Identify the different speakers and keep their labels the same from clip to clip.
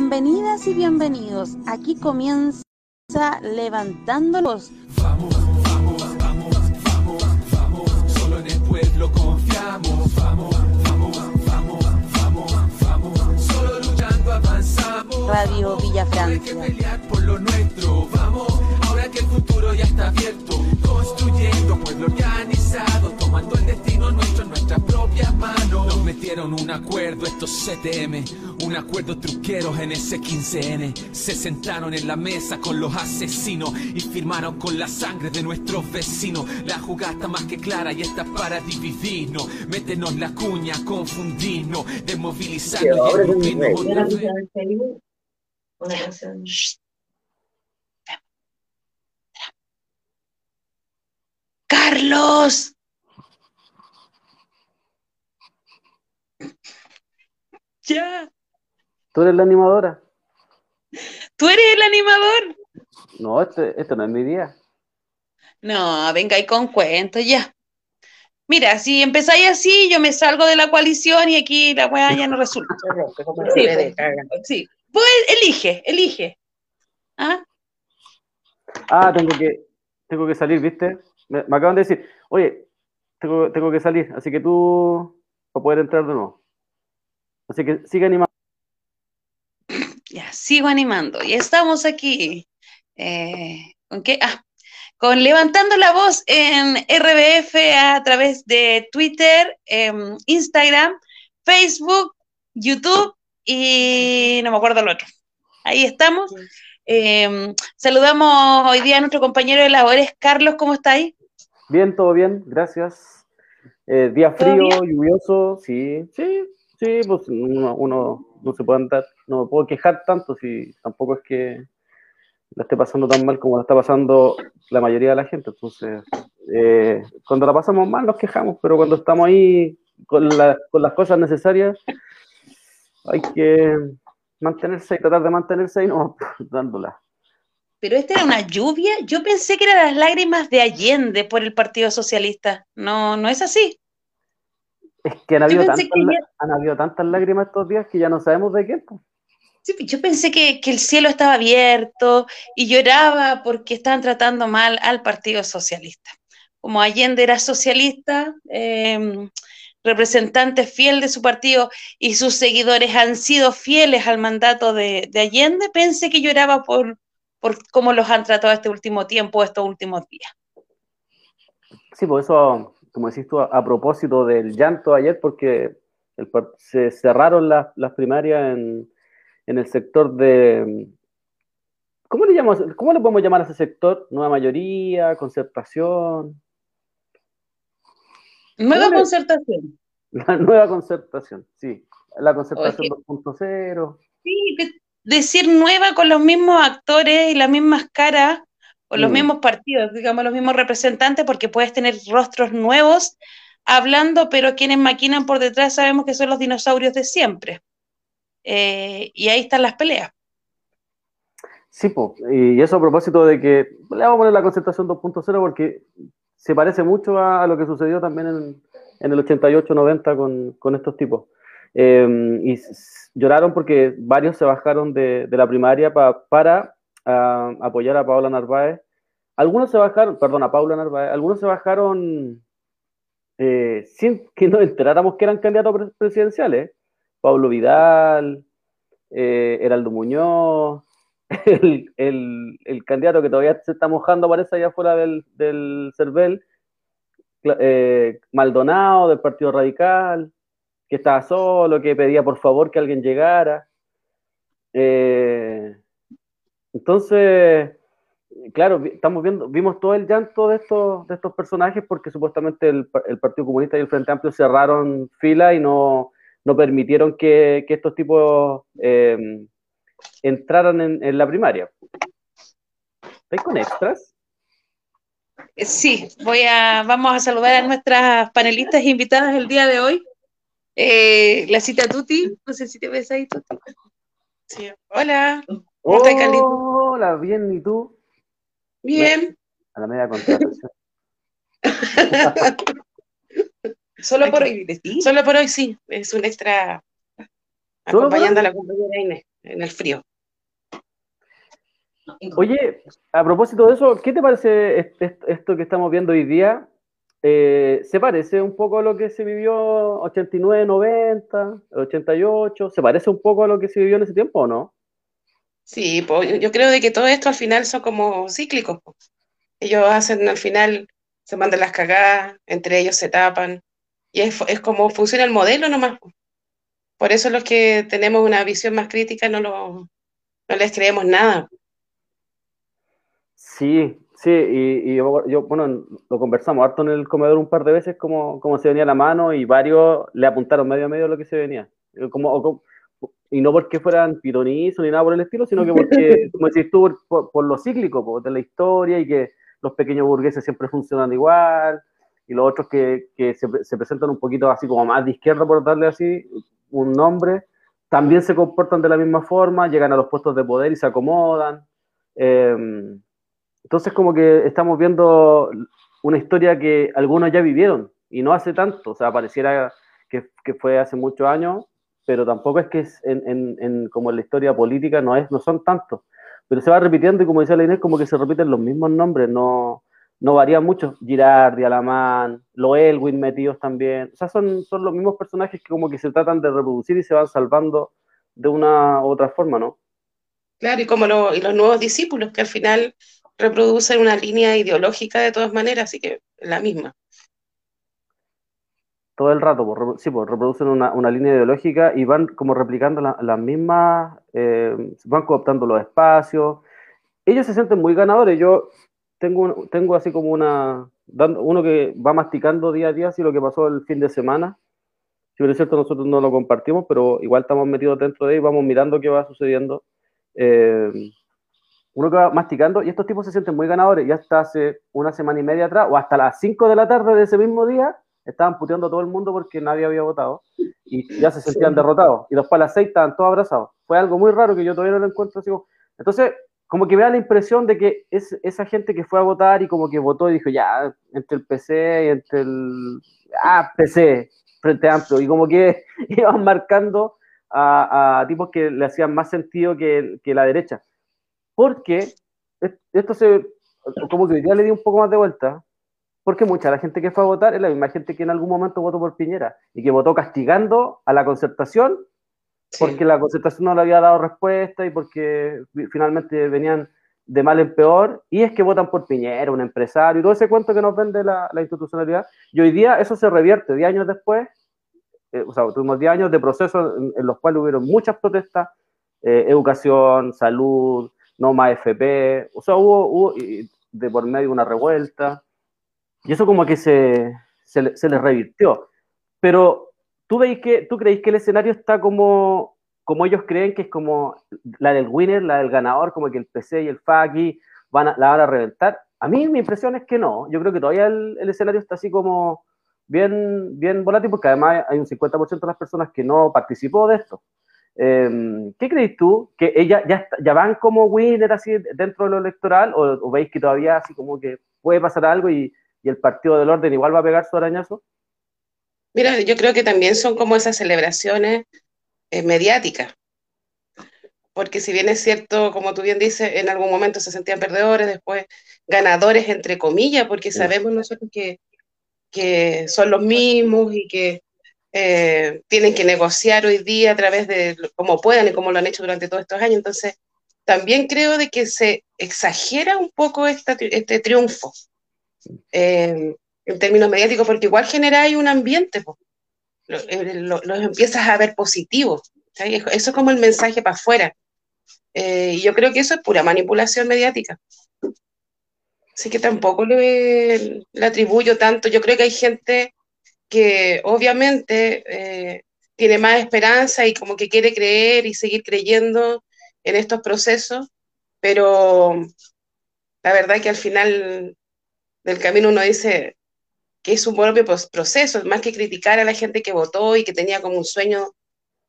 Speaker 1: Bienvenidas y bienvenidos. Aquí comienza Levantándolos.
Speaker 2: Vamos, vamos, vamos, vamos, vamos. Solo en el pueblo confiamos. Vamos, vamos, vamos, vamos, vamos. Solo luchando avanzamos.
Speaker 1: Radio Villa
Speaker 2: Hay que
Speaker 1: Francia.
Speaker 2: pelear por lo nuestro. Vamos, ahora que el futuro ya está abierto. Construyendo pueblo organizado. Tomando el destino nuestro en nuestras propias manos. Nos metieron un acuerdo estos CTM. Un acuerdo truqueros en ese 15N. Se sentaron en la mesa con los asesinos y firmaron con la sangre de nuestros vecinos. La jugada está más que clara y está para dividirnos. Métenos la cuña, confundirnos, desmovilizarnos y
Speaker 3: Una canción en Facebook, una canción.
Speaker 1: Carlos. Ya.
Speaker 4: ¿Tú eres la animadora?
Speaker 1: ¿Tú eres el animador?
Speaker 4: No, este, este no es mi día.
Speaker 1: No, venga ahí con cuentos ya. Mira, si empezáis así, yo me salgo de la coalición y aquí la weá ya no resulta. Sí, pues. Sí. Pues elige, elige. ¿Ah?
Speaker 4: Ah, tengo que, tengo que salir, ¿viste? Me, me acaban de decir, oye, tengo, tengo que salir, así que tú, para poder entrar de nuevo. Así que sigue animando.
Speaker 1: Ya, sigo animando. Y estamos aquí. eh, ¿con qué? Ah, con Levantando la Voz en RBF a través de Twitter, em, Instagram, Facebook, YouTube y no me acuerdo el otro. Ahí estamos. Em, saludamos hoy día a nuestro compañero de labores, Carlos, ¿cómo estáis?
Speaker 4: Bien, todo bien, gracias. Eh, día
Speaker 1: ¿Todo
Speaker 4: frío, lluvioso, sí, sí, sí, pues uno, uno no se puede andar, no puedo quejar tanto si tampoco es que la esté pasando tan mal como la está pasando la mayoría de la gente. Entonces, eh, cuando la pasamos mal nos quejamos, pero cuando estamos ahí con, la- con las cosas necesarias, hay que mantenerse y tratar de mantenerse ahí, no dándola.
Speaker 1: Pero esta era una lluvia. Yo pensé que eran las lágrimas de Allende por el Partido Socialista. No, no es así.
Speaker 4: Es que han habido, tantas,
Speaker 1: que
Speaker 4: lá-
Speaker 1: ya-
Speaker 4: han habido tantas lágrimas estos días que ya no sabemos de qué. pues.
Speaker 1: Sí, yo pensé que, que el cielo estaba abierto y lloraba porque estaban tratando mal al Partido Socialista. Como Allende era socialista, eh, representante fiel de su partido y sus seguidores han sido fieles al mandato de, de Allende, pensé que lloraba por, por cómo los han tratado este último tiempo, estos últimos días.
Speaker 4: Sí, por eso, como decís tú, a, a propósito del llanto ayer, porque el se cerraron las, las primarias en, en el sector de... ¿Cómo le, llamamos, ¿Cómo le podemos llamar a ese sector? ¿Nueva mayoría? ¿Concertación?
Speaker 1: Nueva
Speaker 4: ¿Cómo le-
Speaker 1: concertación.
Speaker 4: La nueva concertación, sí. La concertación 2.0.
Speaker 1: Sí, que decir nueva con los mismos actores y las mismas caras o los
Speaker 4: Mm.
Speaker 1: mismos partidos, digamos, los mismos representantes, porque puedes tener rostros nuevos hablando, pero quienes maquinan por detrás sabemos que son los dinosaurios de siempre. Eh, y ahí están las peleas.
Speaker 4: Sí, po, y eso a propósito de que le vamos a poner la concertación 2.0 porque se parece mucho a, a lo que sucedió también en, en el 88-90 con, con estos tipos. Eh, y lloraron porque varios se bajaron de, la primaria pa- para ah, apoyar a Paula Narváez. Algunos se bajaron, perdón, a Paula Narváez, algunos se bajaron eh, sin que nos enteráramos que eran candidatos pre- presidenciales. Pablo Vidal, eh, Heraldo Muñoz, el, candidato que todavía se está mojando, parece allá afuera del, del eh, Maldonado del Partido Radical, que estaba solo, que pedía por favor que alguien llegara. Eh, entonces, claro, estamos viendo, vimos todo el llanto de estos, de estos personajes porque supuestamente el, pa- el Partido Comunista y el Frente Amplio cerraron fila y no, no permitieron que, estos tipos eh, entraran en, la primaria. ¿Estáis con extras?
Speaker 1: Sí, voy a, vamos a saludar a nuestras panelistas invitadas el día de hoy. Eh, la cita Tuti, no sé si te ves ahí, Tuti. Sí. Hola, ¿Cómo estás, Carlito?
Speaker 4: Hola, bien, ¿y tú?
Speaker 1: bien.
Speaker 4: A la media contratación.
Speaker 3: Solo por hoy, ¿sí?
Speaker 1: Solo por hoy sí, es un extra
Speaker 4: ¿Solo por
Speaker 3: acompañando a la compañera Inés.
Speaker 5: en el frío.
Speaker 4: Oye, a propósito de eso, ¿qué te parece esto que estamos viendo hoy día? Eh, ¿Se parece un poco a lo que se vivió 89, 90, 88? ¿Se parece un poco a lo que se vivió en ese tiempo o no?
Speaker 5: Sí, pues, yo creo de que todo esto al final son como cíclicos. Ellos hacen al final, se mandan las cagadas, entre ellos se tapan, y es, es como funciona el modelo nomás. Por eso los que tenemos una visión más crítica no, lo, no les creemos nada.
Speaker 4: Sí, sí, y, yo, bueno, lo conversamos harto en el comedor un par de veces, como, como se venía la mano, y varios le apuntaron medio a medio lo que se venía. Como, y no porque fueran pironizos ni nada por el estilo, sino que porque, como decís tú, por, lo cíclico, de la historia y que los pequeños burgueses siempre funcionan igual, y los otros que, que se, se, presentan un poquito así como más de izquierda, por darle así un nombre, también se comportan de la misma forma, llegan a los puestos de poder y se acomodan. Eh, entonces como que estamos viendo una historia que algunos ya vivieron y no hace tanto, o sea, pareciera que, fue hace muchos años, pero tampoco es que es en, en, como en la historia política no, es, no son tantos, pero se va repitiendo y como decía la Inés, como que se repiten los mismos nombres, no, no varían mucho, Girardi, Alamán, Loelwin metidos también, o sea, son, son los mismos personajes que como que se tratan de reproducir y se van salvando de una u otra forma, ¿no?
Speaker 5: Claro, y como lo, y los nuevos discípulos, que al final reproducen una línea ideológica de todas maneras, así que la misma.
Speaker 4: Todo el rato, pues, sí, pues reproducen una, una, línea ideológica y van como replicando las mismas, eh, van cooptando los espacios. Ellos se sienten muy ganadores. Yo tengo, tengo así como una, uno que va masticando día a día así lo que pasó el fin de semana. Si bien es cierto, nosotros no lo compartimos, pero igual estamos metidos dentro de ahí, vamos mirando qué va sucediendo. Eh, uno que va masticando y estos tipos se sienten muy ganadores. Ya hasta hace una semana y media atrás, o hasta las 5 de la tarde de ese mismo día, estaban puteando a todo el mundo porque nadie había votado y ya se sentían derrotados. Y después a las 6 estaban todos abrazados. Fue algo muy raro que yo todavía no lo encuentro así. Entonces, como que me da la impresión de que es esa gente que fue a votar y como que votó y dijo, ya, entre el PC y entre el. Ah, PC, Frente Amplio. Y como que iban marcando a, a tipos que le hacían más sentido que, que la derecha porque esto se, como que ya le di un poco más de vuelta, porque mucha de la gente que fue a votar es la misma gente que en algún momento votó por Piñera y que votó castigando a la concertación porque la concertación no le había dado respuesta y porque finalmente venían de mal en peor, y es que votan por Piñera, un empresario, y todo ese cuento que nos vende la, institucionalidad. Y hoy día eso se revierte, 10 años después, eh, o sea, tuvimos 10 años de procesos en, los cuales hubieron muchas protestas, eh, educación, salud, no más FP, o sea, hubo, de por medio una revuelta, y eso como que se, se, les revirtió. Pero ¿tú, veis que, ¿tú creéis que el escenario está como, como ellos creen que es como la del winner, la del ganador, como que el PC y el FAQI van a, la van a reventar? A mí mi impresión es que no, yo creo que todavía el, el escenario está así como bien, bien volátil, porque además hay un 50% de las personas que no participó de esto. Em, ¿Qué crees tú? ¿Que ella ya, ya van como winner así dentro de lo electoral o, veis que todavía así como que puede pasar algo y, el partido del orden igual va a pegar su arañazo?
Speaker 5: Mira, yo creo que también son como esas celebraciones eh, mediáticas. Porque si bien es cierto, como tú bien dices, en algún momento se sentían perdedores, después ganadores entre comillas, porque sabemos nosotros que, que son los mismos y que eh, tienen que negociar hoy día a través de cómo puedan y como lo han hecho durante todos estos años. Entonces, también creo de que se exagera un poco este triunfo eh, en términos mediáticos, porque igual genera ahí un ambiente, los eh, lo, empiezas a ver positivo. Eso es como el mensaje para afuera. y yo creo que eso es pura manipulación mediática. Así que tampoco le, le atribuyo tanto. Yo creo que hay gente que obviamente eh, tiene más esperanza y como que quiere creer y seguir creyendo en estos procesos, pero la verdad que al final del camino uno dice que es un propio proceso, más que criticar a la gente que votó y que tenía como un sueño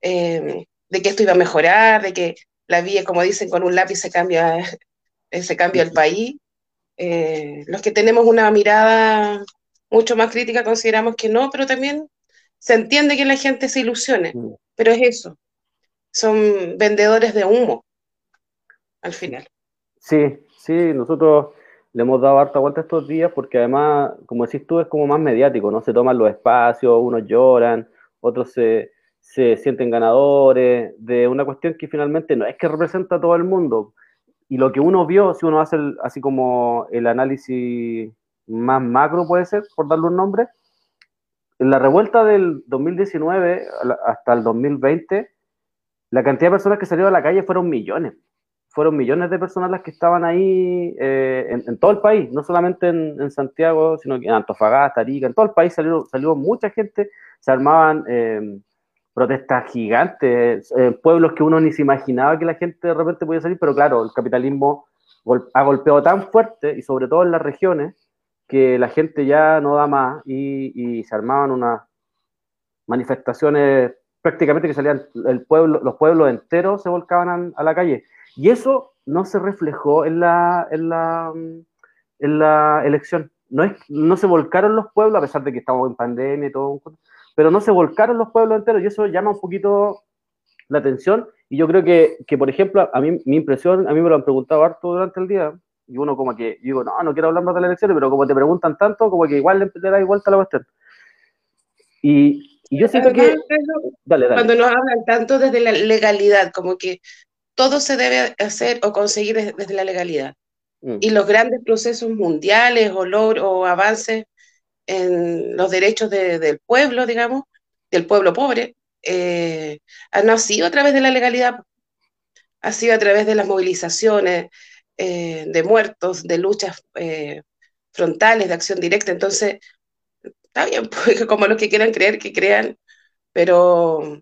Speaker 5: eh, de que esto iba a mejorar, de que la vía, como dicen, con un lápiz se cambia, se cambia el país. Eh, los que tenemos una mirada mucho más crítica consideramos que no, pero también se entiende que la gente se ilusione, pero es eso. son vendedores de humo al final.
Speaker 4: Sí, sí, nosotros le hemos dado harta vuelta estos días porque además, como decís tú, es como más mediático, ¿no? Se toman los espacios, unos lloran, otros se, se sienten ganadores de una cuestión que finalmente no es que representa a todo el mundo. Y lo que uno vio, si uno hace así como el análisis más macro puede ser, por darle un nombre, en la revuelta del 2019 hasta el 2020, la cantidad de personas que salieron a la calle fueron millones. Fueron millones de personas las que estaban ahí eh, en, todo el país, no solamente en, Santiago, sino en Antofagasta, Arica, en todo el país salió, salió mucha gente, se armaban eh, protestas gigantes, eh, pueblos que uno ni se imaginaba que la gente de repente podía salir, pero claro, el capitalismo ha golpeado tan fuerte, y sobre todo en las regiones, que la gente ya no da más y, se armaban unas manifestaciones prácticamente que salían el pueblo, los pueblos enteros se volcaban a la calle. Y eso no se reflejó en la, en la, en la elección. No, es, no se volcaron los pueblos, a pesar de que estamos en pandemia y todo, pero no se volcaron los pueblos enteros y eso llama un poquito la atención. Y yo creo que, que, por ejemplo, a mí mi impresión, a mí me lo han preguntado harto durante el día, y uno como que, digo, no, no quiero hablar más de las elecciones, pero como te preguntan tanto, como que igual le da vuelta a la cuestión. Y, y yo siento que...
Speaker 5: Dale, dale. Cuando nos hablan tanto desde la legalidad, como que todo se debe hacer o conseguir desde, la legalidad. Mm. Y los grandes procesos mundiales o, o avances en los derechos del pueblo, digamos, del pueblo pobre, eh, han nacido a través de la legalidad, ha sido a través de las movilizaciones eh, de muertos, de luchas eh, frontales, de acción directa. Entonces, está bien, pues, como los que quieran creer, que crean, pero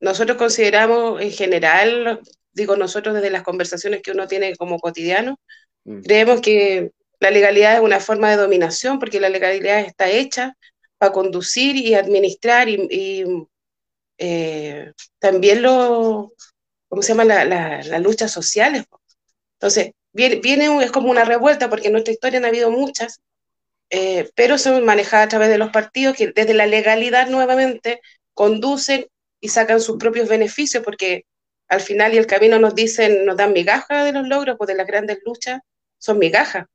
Speaker 5: nosotros consideramos en general digo nosotros desde las conversaciones que uno tiene como cotidiano, mm. creemos que la legalidad es una forma de dominación porque la legalidad está hecha para conducir y administrar y, eh, también lo, ¿cómo se llama? Las la, luchas sociales. Entonces, viene, viene, es como una revuelta porque en nuestra historia han habido muchas, eh, pero son manejadas a través de los partidos que desde la legalidad nuevamente conducen y sacan sus propios beneficios porque al final y el camino nos dicen, nos dan migajas de los logros, pues de las grandes luchas son migajas.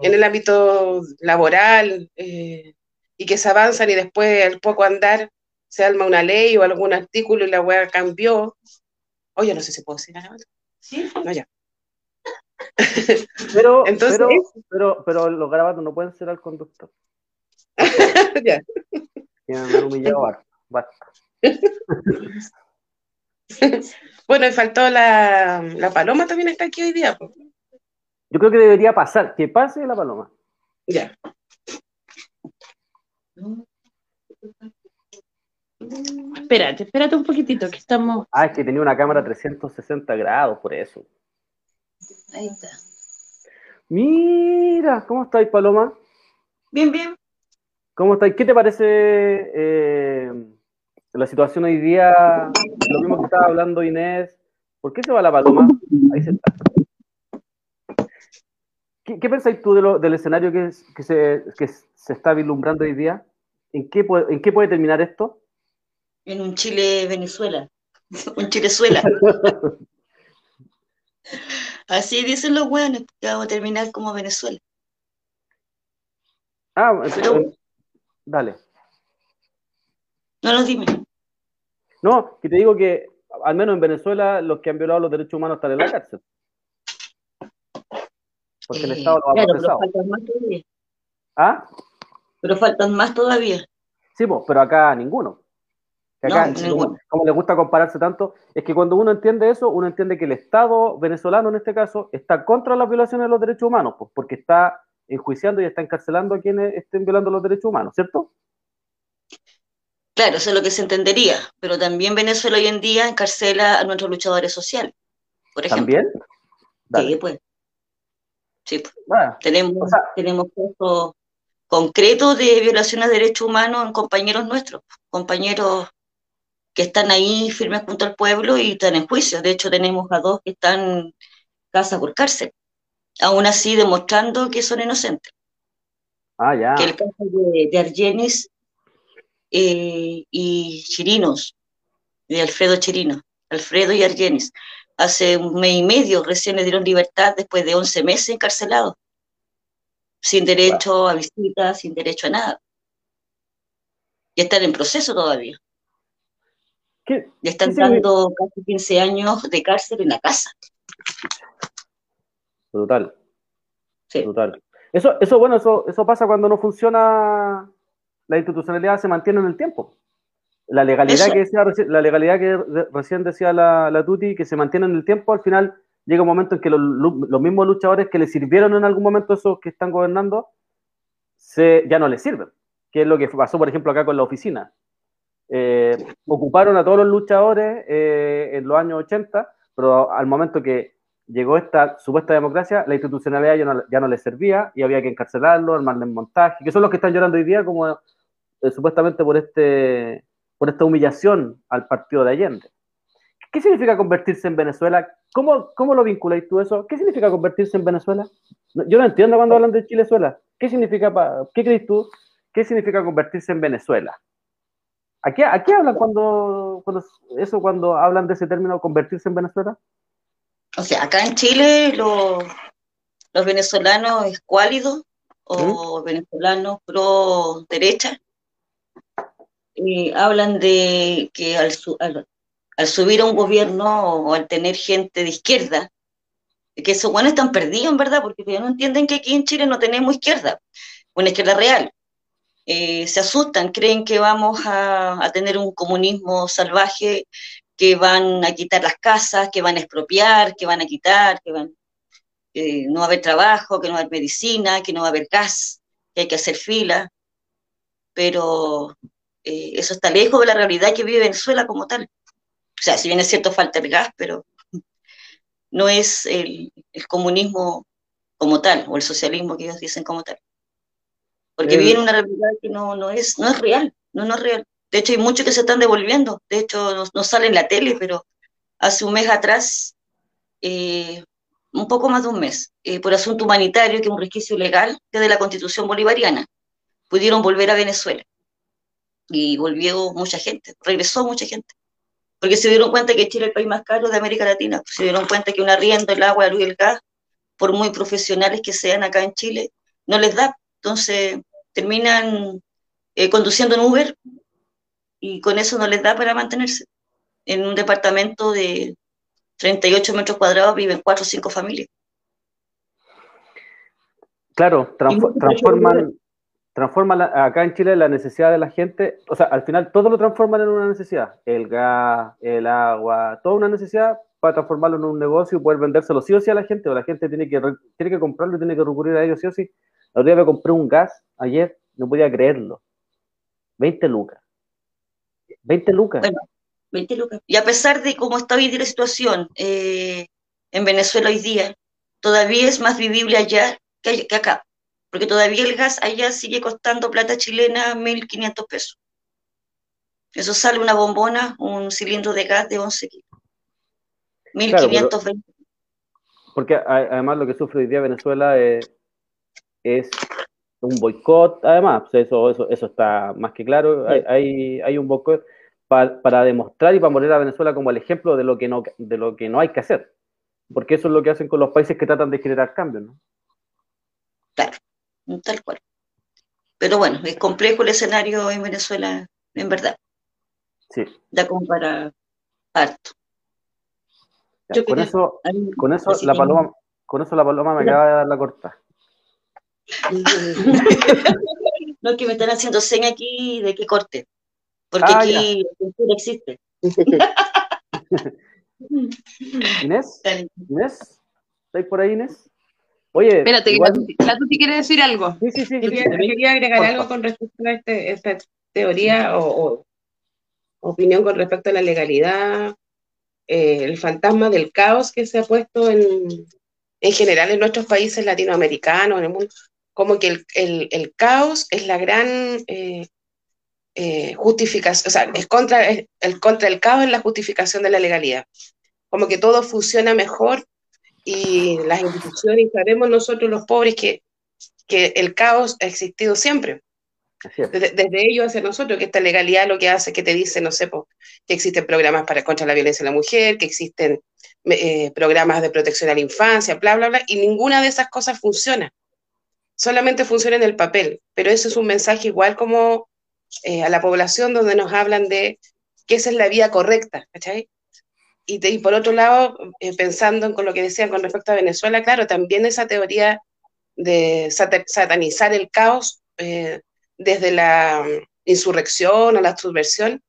Speaker 5: En el ámbito laboral, eh, y que se avanzan y después al poco andar se arma una ley o algún artículo y la web cambió. Oye, no sé si puedo decir nada
Speaker 3: Sí.
Speaker 5: No, ya.
Speaker 4: Pero, Entonces, pero, pero, los grabados no pueden ser al conductor. ya. me han humillado basta.
Speaker 5: bueno, y faltó la, paloma también está aquí hoy día.
Speaker 4: Yo creo que debería pasar, que pase la paloma.
Speaker 5: Ya.
Speaker 1: Espérate, espérate un poquitito, que estamos.
Speaker 4: Ah, es que tenía una cámara 360 grados, por eso.
Speaker 3: Ahí está.
Speaker 4: Mira, ¿cómo estáis, Paloma?
Speaker 3: Bien, bien.
Speaker 4: ¿Cómo estáis? ¿Qué te parece eh, la situación hoy día, lo mismo que estaba hablando Inés, ¿por qué se va la paloma? Ahí se está. ¿Qué, pensáis tú del escenario que, se, está vislumbrando hoy día? ¿En qué, puede, ¿En qué puede terminar esto?
Speaker 3: En un Chile-Venezuela, un Chilezuela. Así dicen los buenos, que vamos a terminar como Venezuela.
Speaker 4: Ah, Pero, dale.
Speaker 3: No, no, dime.
Speaker 4: No, que te digo que al menos en Venezuela los que han violado los derechos humanos están en la cárcel. Porque el Estado lo ha
Speaker 3: claro, Pero faltan más todavía.
Speaker 4: ¿Ah?
Speaker 3: Pero faltan más todavía.
Speaker 4: Sí, pues, pero acá ninguno. Acá, como, como le gusta compararse tanto, es que cuando uno entiende eso, uno entiende que el Estado venezolano en este caso está contra las violaciones de los derechos humanos, pues, porque está enjuiciando y está encarcelando a quienes estén violando los derechos humanos, ¿cierto?
Speaker 3: Claro, eso es lo que se entendería, pero también Venezuela hoy en día encarcela a nuestros luchadores sociales, por ejemplo.
Speaker 4: ¿También?
Speaker 3: Sí, pues. Sí, pues. tenemos, tenemos casos concretos de violaciones de derechos humanos en compañeros nuestros, compañeros que están ahí firmes junto al pueblo y están en juicio. De hecho, tenemos a dos que están casa por cárcel, aún así demostrando que son inocentes.
Speaker 4: Ah, ya.
Speaker 3: Que el caso de, de Argenis eh, y Chirinos de Alfredo Chirino, Alfredo y Argenis. Hace un mes y medio recién le dieron libertad después de 11 meses encarcelados, sin derecho a visitas, sin derecho a nada. Y están en proceso todavía. ¿Qué? Le están dando casi 15 años de cárcel en la casa.
Speaker 4: Brutal. Sí. Brutal. Eso, eso, bueno, eso, eso pasa cuando no funciona, la institucionalidad se mantiene en el tiempo. La legalidad, que decía, la legalidad que recién decía la, la, Tuti, que se mantiene en el tiempo, al final llega un momento en que los, los mismos luchadores que le sirvieron en algún momento esos que están gobernando, se, ya no les sirven. Que es lo que pasó, por ejemplo, acá con la oficina. Eh, ocuparon a todos los luchadores eh, en los años 80, pero al momento que llegó esta supuesta democracia, la institucionalidad ya no, ya no les servía y había que encarcelarlos, armarles montaje, que son los que están llorando hoy día como eh, supuestamente por este por esta humillación al partido de Allende. ¿Qué significa convertirse en Venezuela? ¿Cómo, cómo lo vinculáis tú eso? ¿Qué significa convertirse en Venezuela? Yo no entiendo cuando hablan de Chilezuela. ¿Qué significa, qué crees tú? ¿Qué significa convertirse en Venezuela? ¿A qué, hablan cuando, eso cuando hablan de ese término convertirse en Venezuela?
Speaker 3: O sea, acá en Chile los venezolanos escuálidos o ¿Mm? venezolanos pro derecha hablan de que al, subir a un gobierno o al tener gente de izquierda, que esos buenos están perdidos, en verdad, porque ya no entienden que aquí en Chile no tenemos izquierda, una izquierda real. Eh, se asustan, creen que vamos a, tener un comunismo salvaje, que van a quitar las casas, que van a expropiar, que van a quitar, que van, no va a haber trabajo, que no va a haber medicina, que no va a haber gas, que hay que hacer fila. Pero eh, eso está lejos de la realidad que vive Venezuela como tal. O sea, si bien es cierto, falta el gas, pero no es el, comunismo como tal, o el socialismo que ellos dicen como tal. Porque viven una realidad que no, no, es, no es real, no, no es real. De hecho, hay muchos que se están devolviendo. De hecho, no, no sale en la tele, pero hace un mes atrás, eh, un poco más de un mes, eh, por asunto humanitario, que es un resquicio legal desde la constitución bolivariana, pudieron volver a Venezuela y volvió mucha gente, regresó mucha gente, porque se dieron cuenta que Chile es el país más caro de América Latina, se dieron cuenta que un arriendo, el agua, la luz y el gas, por muy profesionales que sean acá en Chile, no les da, entonces terminan eh, conduciendo en Uber y con eso no les da para mantenerse. En un departamento de 38 metros cuadrados viven cuatro o cinco familias.
Speaker 4: Claro, transforman, transforma acá en Chile la necesidad de la gente, o sea, al final todo lo transforman en una necesidad, el gas, el agua, toda una necesidad para transformarlo en un negocio y poder vendérselo sí o sí a la gente, o la gente tiene que, tiene que comprarlo y tiene que recurrir a ellos sí o sí. El otro día me compré un gas ayer, no podía creerlo. 20 lucas. 20 lucas.
Speaker 3: Bueno, 20 lucas. Y a pesar de cómo está hoy la situación eh, en Venezuela hoy día, todavía es más vivible allá que acá porque todavía el gas allá sigue costando plata chilena 1.500 pesos. Eso sale una bombona, un cilindro de gas de 11 kilos. 1.520.
Speaker 4: porque además lo que sufre hoy día Venezuela es, un boicot, además, eso, eso, eso está más que claro, hay, hay, un boicot para, demostrar y para poner a Venezuela como el ejemplo de lo, que no, de lo que no hay que hacer, porque eso es lo que hacen con los países que tratan de generar cambios, ¿no?
Speaker 3: Claro tal cual. Pero bueno, es complejo el escenario en Venezuela, en verdad.
Speaker 4: Sí.
Speaker 3: Da como para harto.
Speaker 4: con, eso, con eso la paloma, con eso la paloma me acaba de dar la corta.
Speaker 3: no, es que me están haciendo seña aquí de que corte. Porque ah, aquí no existe.
Speaker 4: Inés, Inés, ¿estáis por ahí, Inés? Oye,
Speaker 1: espérate, igual... la Tuti quiere decir algo.
Speaker 5: Sí, sí, sí. Quería, agregar algo con respecto a este, esta teoría o, opinión con respecto a la legalidad, eh, el fantasma del caos que se ha puesto en, en general en nuestros países latinoamericanos, en el mundo, como que el, el, el caos es la gran eh, eh, justificación, o sea, es contra, el contra el caos es la justificación de la legalidad. Como que todo funciona mejor y las instituciones, sabemos nosotros los pobres que, que el caos ha existido siempre. Desde, ellos hacia nosotros, que esta legalidad lo que hace que te dice, no sé, que existen programas para contra la violencia de la mujer, que existen eh, programas de protección a la infancia, bla, bla, bla, y ninguna de esas cosas funciona. Solamente funciona en el papel, pero eso es un mensaje igual como eh, a la población donde nos hablan de que esa es la vía correcta, ¿cachai? Y, por otro lado, eh, pensando en con lo que decían con respecto a Venezuela, claro, también esa teoría de satanizar el caos desde la insurrección a la subversión,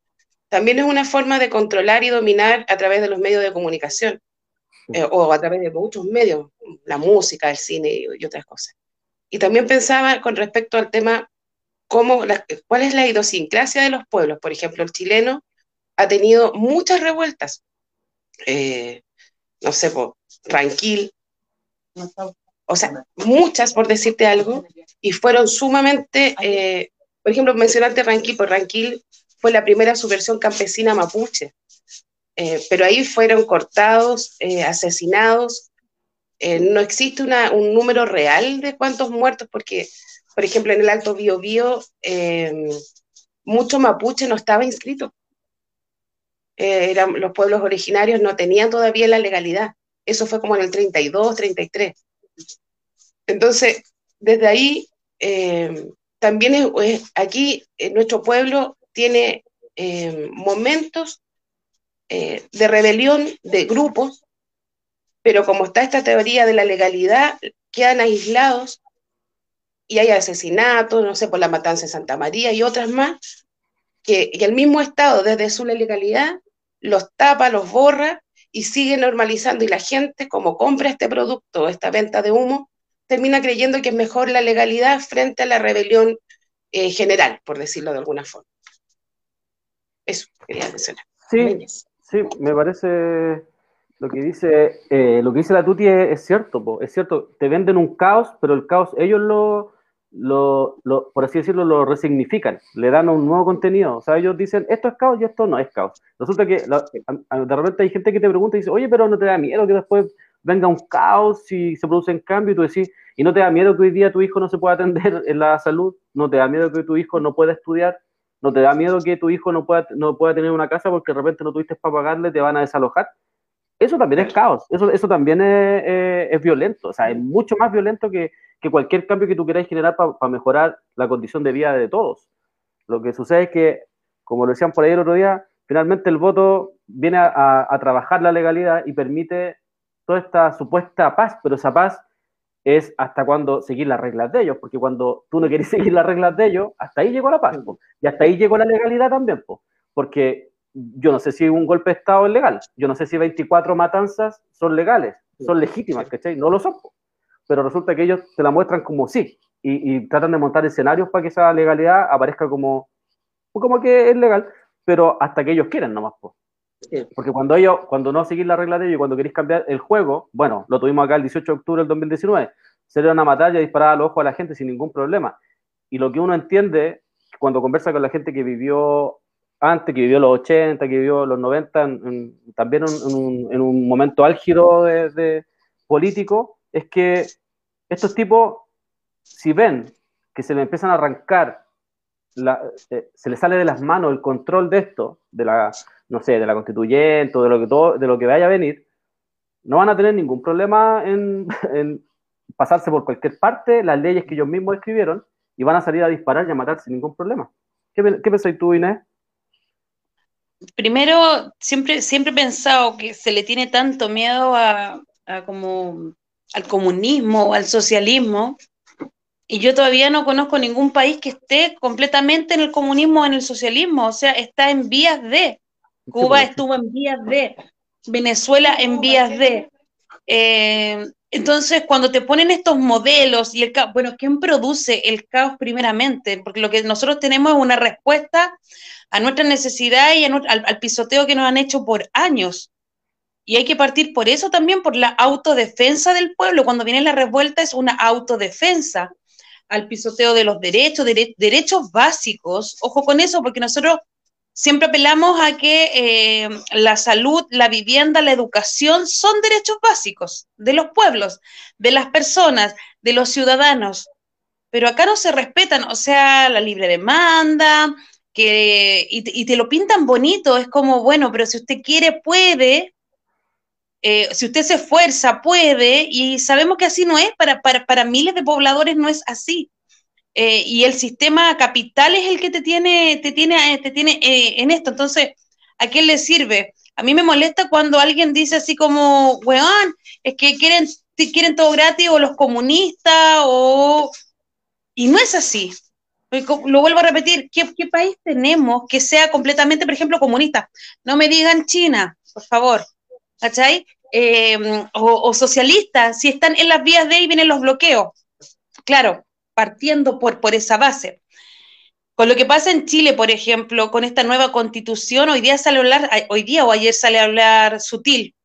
Speaker 5: también es una forma de controlar y dominar a través de los medios de comunicación, eh, o a través de muchos medios, la música, el cine y, otras cosas. Y también pensaba con respecto al tema, cómo cuál es la idiosincrasia de los pueblos. Por ejemplo, el chileno ha tenido muchas revueltas. Eh, no sé, por Ranquil, o sea, muchas, por decirte algo, y fueron sumamente, eh, por ejemplo, mencionaste Ranquil, por Ranquil fue la primera subversión campesina mapuche, eh, pero ahí fueron cortados, asesinados, no existe un número real de cuántos muertos, porque, por ejemplo, en el Alto Biobío, mucho mapuche no estaba inscrito. Eran, los pueblos originarios no tenían todavía la legalidad. Eso fue como en el 32, 33. Entonces, desde ahí, eh, también aquí en nuestro pueblo tiene eh, momentos eh, de rebelión de grupos, pero como está esta teoría de la legalidad, quedan aislados y hay asesinatos, no sé, por la matanza de Santa María y otras más, que, que el mismo Estado desde su legalidad los tapa, los borra y sigue normalizando y la gente como compra este producto, esta venta de humo, termina creyendo que es mejor la legalidad frente a la rebelión eh, general, por decirlo de alguna forma. Eso quería mencionar.
Speaker 4: Sí, sí, me parece lo que dice, eh, lo que dice la Tuti es, cierto, es cierto, te venden un caos, pero el caos ellos lo, lo, por así decirlo, lo resignifican, le dan un nuevo contenido. O sea, ellos dicen, esto es caos y esto no es caos. Resulta que de repente hay gente que te pregunta y dice, oye, pero no te da miedo que después venga un caos y se produce un cambio y tú decís, ¿y no te da miedo que hoy día tu hijo no se pueda atender en la salud? ¿No te da miedo que tu hijo no pueda estudiar? ¿No te da miedo que tu hijo no pueda, no pueda tener una casa porque de repente no tuviste para pagarle, te van a desalojar? Eso también es caos, eso, eso también es, es violento, o sea, es mucho más violento que, que cualquier cambio que tú quieras generar para mejorar la condición de vida de todos. Lo que sucede es que, como lo decían por ahí el otro día, finalmente el voto viene a, trabajar la legalidad y permite toda esta supuesta paz, pero esa paz es hasta cuando seguir las reglas de ellos, porque cuando tú no quieres seguir las reglas de ellos, hasta ahí llegó la paz, y hasta ahí llegó la legalidad también, porque yo no sé si un golpe de Estado es legal, yo no sé si 24 matanzas son legales, son legítimas, ¿cachai? No lo son pero resulta que ellos te la muestran como sí, y, tratan de montar escenarios para que esa legalidad aparezca como, como que es legal, pero hasta que ellos quieren nomás. Porque cuando ellos, cuando no seguís la regla de ellos, cuando queréis cambiar el juego, bueno, lo tuvimos acá el 18 de octubre del 2019, se una batalla disparada al ojo a la gente sin ningún problema. Y lo que uno entiende cuando conversa con la gente que vivió antes, que vivió los 80, que vivió los 90, también en, un, momento álgido de político, es que estos tipos, si ven que se le empiezan a arrancar, eh, se les sale de las manos el control de esto, de la, no sé, de la constituyente de lo que, de lo que vaya a venir, no van a tener ningún problema en, pasarse por cualquier parte las leyes que ellos mismos escribieron y van a salir a disparar y a matar sin ningún problema. ¿Qué, qué pensáis tú, Inés?
Speaker 1: Primero, siempre, siempre he pensado que se le tiene tanto miedo a, a como al comunismo o al socialismo, y yo todavía no conozco ningún país que esté completamente en el comunismo o en el socialismo, o sea, está en vías de. Cuba estuvo en vías de, Venezuela en vías de. Eh, entonces, cuando te ponen estos modelos y el caos, bueno, ¿quién produce el caos primeramente? Porque lo que nosotros tenemos es una respuesta a nuestra necesidad y al pisoteo que nos han hecho por años. Y hay que partir por eso también, por la autodefensa del pueblo. Cuando viene la revuelta es una autodefensa al pisoteo de los derechos, derechos básicos. Ojo con eso, porque nosotros siempre apelamos a que eh, la salud, la vivienda, la educación son derechos básicos de los pueblos, de las personas, de los ciudadanos. pero acá no se respetan, o sea, la libre demanda, que, y, te lo pintan bonito, es como, bueno, pero si usted quiere, puede, eh, si usted se esfuerza, puede, y sabemos que así no es, para, para, miles de pobladores no es así. Eh, y el sistema capital es el que te tiene, te tiene, te tiene en esto. Entonces, ¿a quién le sirve? A mí me molesta cuando alguien dice así como, weón, es que quieren, quieren todo gratis, o los comunistas, o... Y no es así. Lo vuelvo a repetir, ¿qué, país tenemos que sea completamente, por ejemplo, comunista? No me digan China, por favor, ¿cachai? Em, o, socialista, si están en las vías de ahí vienen los bloqueos. Claro, partiendo por, por esa base. Con lo que pasa en Chile, por ejemplo, con esta nueva constitución, hoy día sale a hablar, hoy día o ayer sale a hablar Sutil,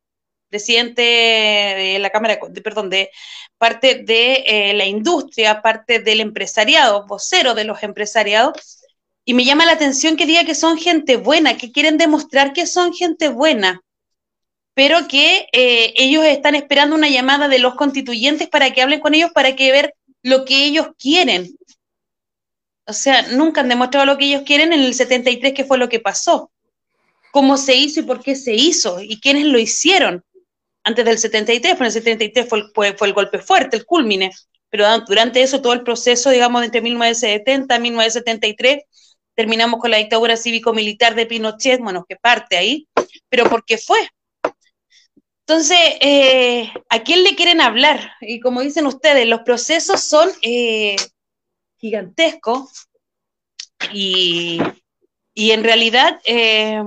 Speaker 1: presidente de la Cámara, de, perdón, de parte de eh, la industria, parte del empresariado, vocero de los empresariados, y me llama la atención que diga que son gente buena, que quieren demostrar que son gente buena, pero que eh, ellos están esperando una llamada de los constituyentes para que hablen con ellos, para que ver lo que ellos quieren. O sea, nunca han demostrado lo que ellos quieren en el 73, qué fue lo que pasó, cómo se hizo y por qué se hizo y quiénes lo hicieron. Antes del 73, pues en el 73 fue, fue, fue el golpe fuerte, el culmine, pero durante eso, todo el proceso, digamos, entre 1970 y 1973, terminamos con la dictadura cívico-militar de Pinochet, bueno, que parte ahí, pero ¿por qué fue? Entonces, eh, ¿a quién le quieren hablar? Y como dicen ustedes, los procesos son eh, gigantesco y, en realidad eh,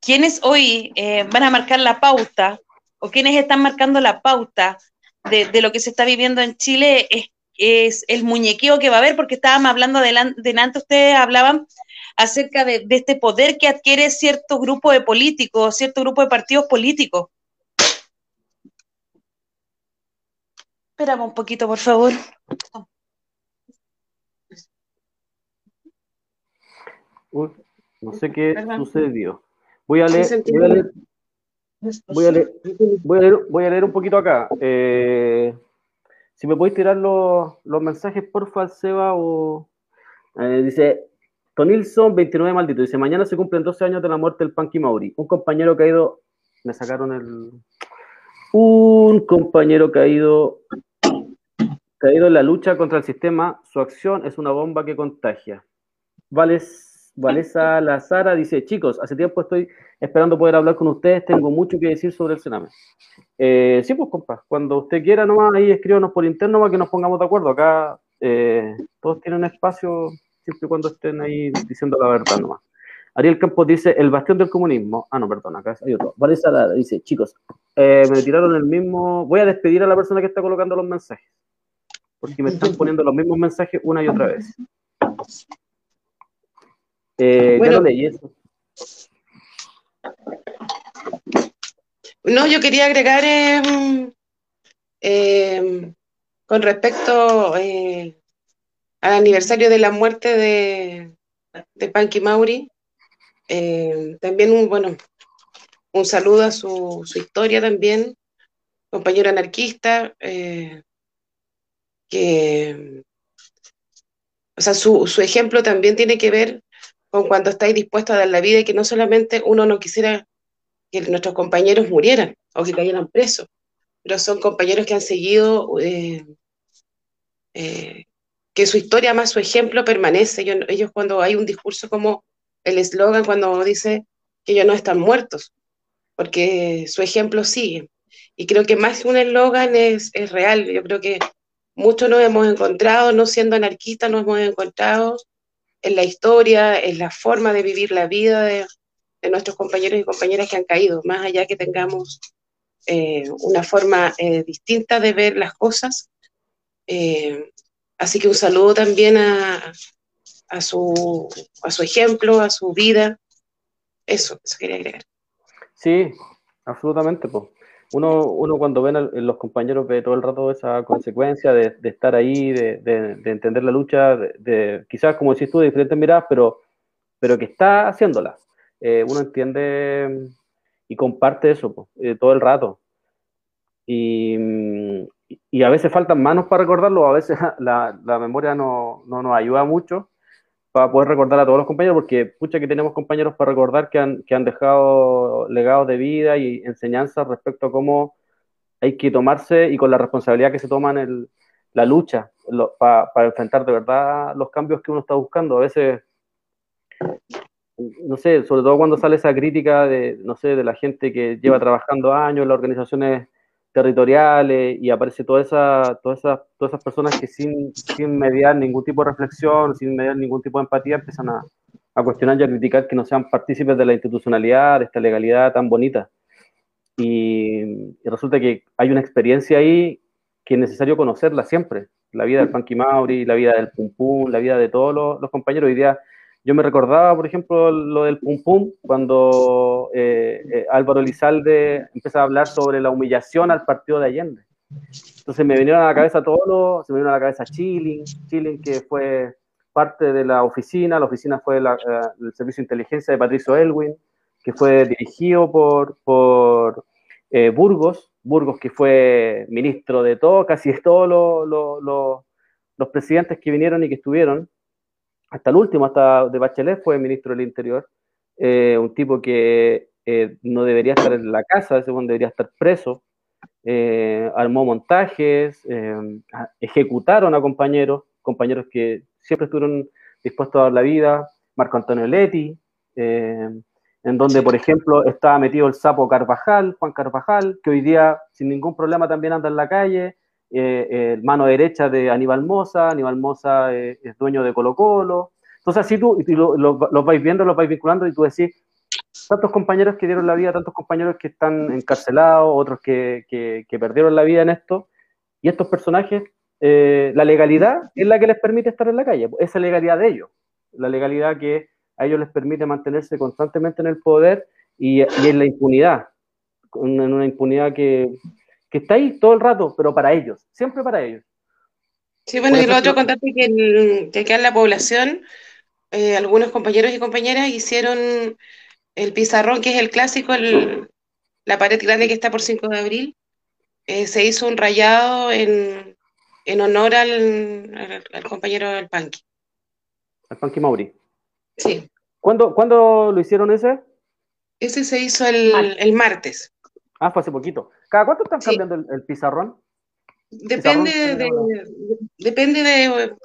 Speaker 1: quienes hoy van a marcar la pauta o quienes están marcando la pauta de, lo que se está viviendo en Chile es, es, el muñequeo que va a haber, porque estábamos hablando delante, ustedes hablaban acerca de, de, este poder que adquiere cierto grupo de políticos, cierto grupo de partidos políticos. Esperamos un poquito, por favor.
Speaker 4: no sé qué sucedió. Voy a leer, voy a leer, voy a leer, voy a leer, un poquito acá. Eh, si me podéis tirar los, los mensajes, por Seba, o... Eh, dice, Tonilson, 29 maldito, dice, mañana se cumplen 12 años de la muerte del Panky Mauri. Un compañero caído, me sacaron el... Un compañero caído Caído en la lucha contra el sistema, su acción es una bomba que contagia. Vales, Valesa Lazara dice, chicos, hace tiempo estoy esperando poder hablar con ustedes, tengo mucho que decir sobre el Sename. Eh, sí, pues, compa, cuando usted quiera nomás, ahí escríbanos por interno para que nos pongamos de acuerdo. Acá eh, todos tienen espacio siempre y cuando estén ahí diciendo la verdad nomás. Ariel Campos dice, el bastión del comunismo. Ah, no, perdón, acá hay otro. Valesa Lara dice, chicos, eh, me tiraron el mismo... Voy a despedir a la persona que está colocando los mensajes porque me están poniendo los mismos mensajes una y otra vez. Eh, bueno, eso.
Speaker 5: No, yo quería agregar em, em, con respecto eh, al aniversario de la muerte de, de Panky Mauri, em, también un, bueno, un saludo a su, su historia también, compañero anarquista, eh, que, o sea, su, ejemplo también tiene que ver con cuando estáis dispuestos a dar la vida y que no solamente uno no quisiera que nuestros compañeros murieran o que cayeran presos, pero son compañeros que han seguido, eh, eh, que su historia más su ejemplo permanece. Ellos, cuando hay un discurso como el eslogan, cuando dice que ellos no están muertos, porque su ejemplo sigue. Y creo que más que un eslogan es, es real. Yo creo que Muchos nos hemos encontrado, no siendo anarquistas, nos hemos encontrado en la historia, en la forma de vivir la vida de, nuestros compañeros y compañeras que han caído, más allá que tengamos eh, una forma eh, distinta de ver las cosas. Eh, así que un saludo también a, su, a su ejemplo, a su vida. Eso, eso quería agregar.
Speaker 4: Sí, absolutamente. Pues uno, uno cuando ve a los compañeros ve todo el rato esa consecuencia de, estar ahí, de, entender la lucha, de, quizás, como decís tú, de diferentes miradas, pero, pero que está haciéndola. Eh, uno entiende y comparte eso eh, todo el rato. Y, y, a veces faltan manos para recordarlo, a veces la, la memoria no, no, nos ayuda mucho para poder recordar a todos los compañeros, porque pucha que tenemos compañeros para recordar que han, que han dejado legados de vida y enseñanzas respecto a cómo hay que tomarse y con la responsabilidad que se toman el, la lucha para enfrentar de verdad los cambios que uno está buscando. A veces, no sé, sobre todo cuando sale esa crítica de, no sé, de la gente que lleva trabajando años en las organizaciones territoriales y aparece toda esa, todas, esas, todas esas personas que sin, sin mediar ningún tipo de reflexión, sin mediar ningún tipo de empatía, empiezan a, a cuestionar y a criticar que no sean partícipes de la institucionalidad, de esta legalidad tan bonita. Y, resulta que hay una experiencia ahí que es necesario conocerla siempre. La vida del Panky Mauri, la vida del Pum Pum, la vida de todos los, los compañeros. Hoy día yo me recordaba, por ejemplo, lo del pum pum, cuando eh, eh, Álvaro Elizalde empieza a hablar sobre la humillación al partido de Allende. Entonces me vinieron a la cabeza todos los, se me vino a la cabeza Chilling, Chilling que fue parte de la oficina, la oficina fue la, eh, el servicio de inteligencia de Patricio Elwin, que fue dirigido por, por Burgos, Burgos que fue ministro de todo, casi todos los, los presidentes que vinieron y que estuvieron, hasta el último, hasta de Bachelet fue ministro del Interior, eh, un tipo que eh, no debería estar en la casa, según debería estar preso, eh, armó montajes, ejecutaron a compañeros, compañeros que siempre estuvieron dispuestos a dar la vida, Marco Antonio Leti, en donde, por ejemplo, estaba metido el sapo Carvajal, Juan Carvajal, que hoy día sin ningún problema también anda en la calle, eh, eh, mano derecha de Aníbal Moza, Aníbal Moza eh, es dueño de Colo Colo. Entonces así tú los vais viendo, los vais vinculando y tú decís, tantos compañeros que dieron la vida, tantos compañeros que están encarcelados, otros que, perdieron la vida en esto, y estos personajes, la legalidad es la que les permite estar en la calle, esa legalidad de ellos, la legalidad que a ellos les permite mantenerse constantemente en el poder y, y en la impunidad, en una impunidad que, que está ahí todo el rato, pero para ellos, siempre para ellos.
Speaker 5: Sí, bueno, y lo otro, contarte que, que acá en la población, eh, algunos compañeros y compañeras hicieron el pizarrón, que es el clásico, la pared grande que está por 5 de abril, eh, se hizo un rayado en, honor al, compañero del Panqui.
Speaker 4: Al Panqui Mauri.
Speaker 5: Sí.
Speaker 4: ¿Cuándo, ¿Cuándo, lo hicieron ese?
Speaker 5: Ese se hizo el, el martes.
Speaker 4: Ah, fue hace poquito. ¿Cada cuánto están cambiando el, pizarrón?
Speaker 5: Depende de, depende de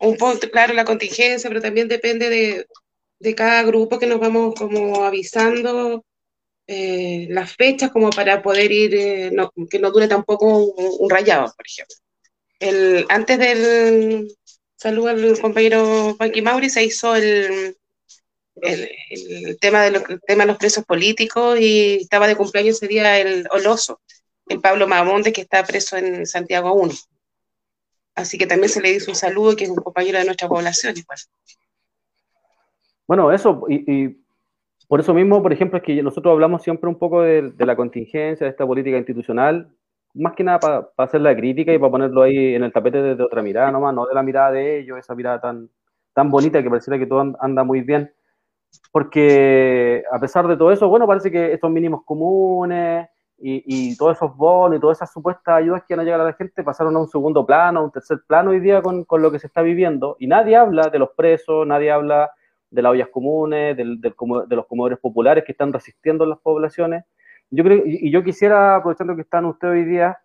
Speaker 5: un poco, claro, la contingencia, pero también depende de, cada grupo que nos vamos como avisando eh, las fechas como para poder ir, eh, que no dure tampoco un, un, rayado, por ejemplo. El, antes del saludo al compañero Panqui Mauri se hizo el, el, tema de tema de los presos políticos y estaba de cumpleaños ese día el Oloso, el Pablo Mamonte, que está preso en Santiago 1. Así que también se le dice un saludo, que es un compañero de nuestra población igual.
Speaker 4: Bueno, eso, y, por eso mismo, por ejemplo, es que nosotros hablamos siempre un poco de, la contingencia, de esta política institucional, más que nada para hacer la crítica y para ponerlo ahí en el tapete desde otra mirada nomás, no de la mirada de ellos, esa mirada tan, tan bonita que pareciera que todo anda muy bien porque a pesar de todo eso, bueno, parece que estos mínimos comunes y, todos esos bonos y todas esas supuestas ayudas que van a llegar a la gente pasaron a un segundo plano, a un tercer plano hoy día con, lo que se está viviendo. Y nadie habla de los presos, nadie habla de las ollas comunes, de los comedores populares que están resistiendo en las poblaciones. Yo creo, y, yo quisiera, aprovechando que están ustedes hoy día,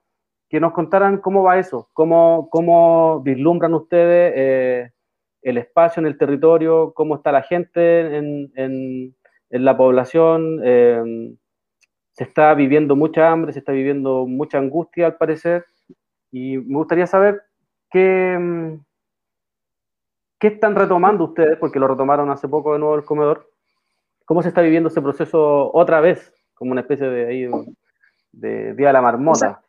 Speaker 4: que nos contaran cómo va eso, cómo, cómo vislumbran ustedes eh, el espacio en el territorio, cómo está la gente en, en, la población. Eh, se está viviendo mucha hambre, se está viviendo mucha angustia al parecer. Y me gustaría saber qué, qué están retomando ustedes, porque lo retomaron hace poco de nuevo el comedor. ¿Cómo se está viviendo ese proceso otra vez, como una especie de, ahí, de Día de la Marmota?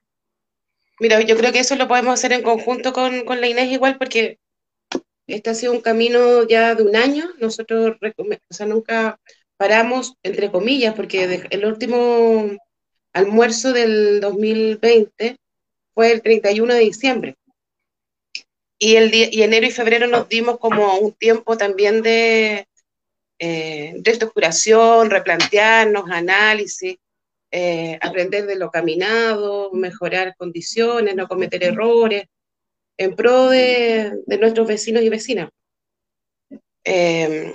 Speaker 5: Mira, yo creo que eso lo podemos hacer en conjunto con, con la Inés igual, porque este ha sido un camino ya de un año. Nosotros, nunca paramos, entre comillas, porque el último almuerzo del 2020 fue el 31 de diciembre. Y, el y enero y febrero nos dimos como un tiempo también de eh, reestructuración, replantearnos, análisis. eh, aprender de lo caminado, mejorar condiciones, no cometer errores, en pro de, nuestros vecinos y vecinas. Eh,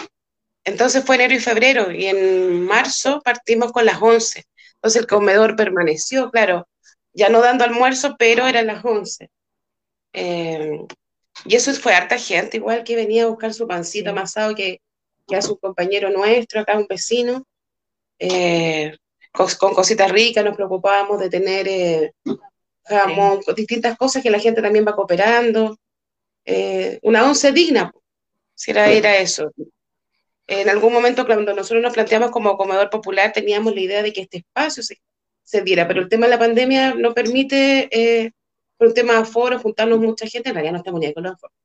Speaker 5: entonces fue enero y febrero y en marzo partimos con las 11. Entonces el comedor permaneció, claro, ya no dando almuerzo, pero eran las 11. Eh, y eso fue harta gente, igual que venía a buscar su pancito amasado que, que a su compañero nuestro, acá un vecino, eh, con, cositas ricas, nos preocupábamos de tener eh, jamón, distintas cosas que la gente también va cooperando. una once digna, si era, era eso. En algún momento, cuando nosotros nos planteamos como comedor popular, teníamos la idea de que este espacio se, se diera, pero el tema de la pandemia no permite, eh, por un tema de aforo, juntarnos mucha gente, en realidad no estamos ni con los aforos,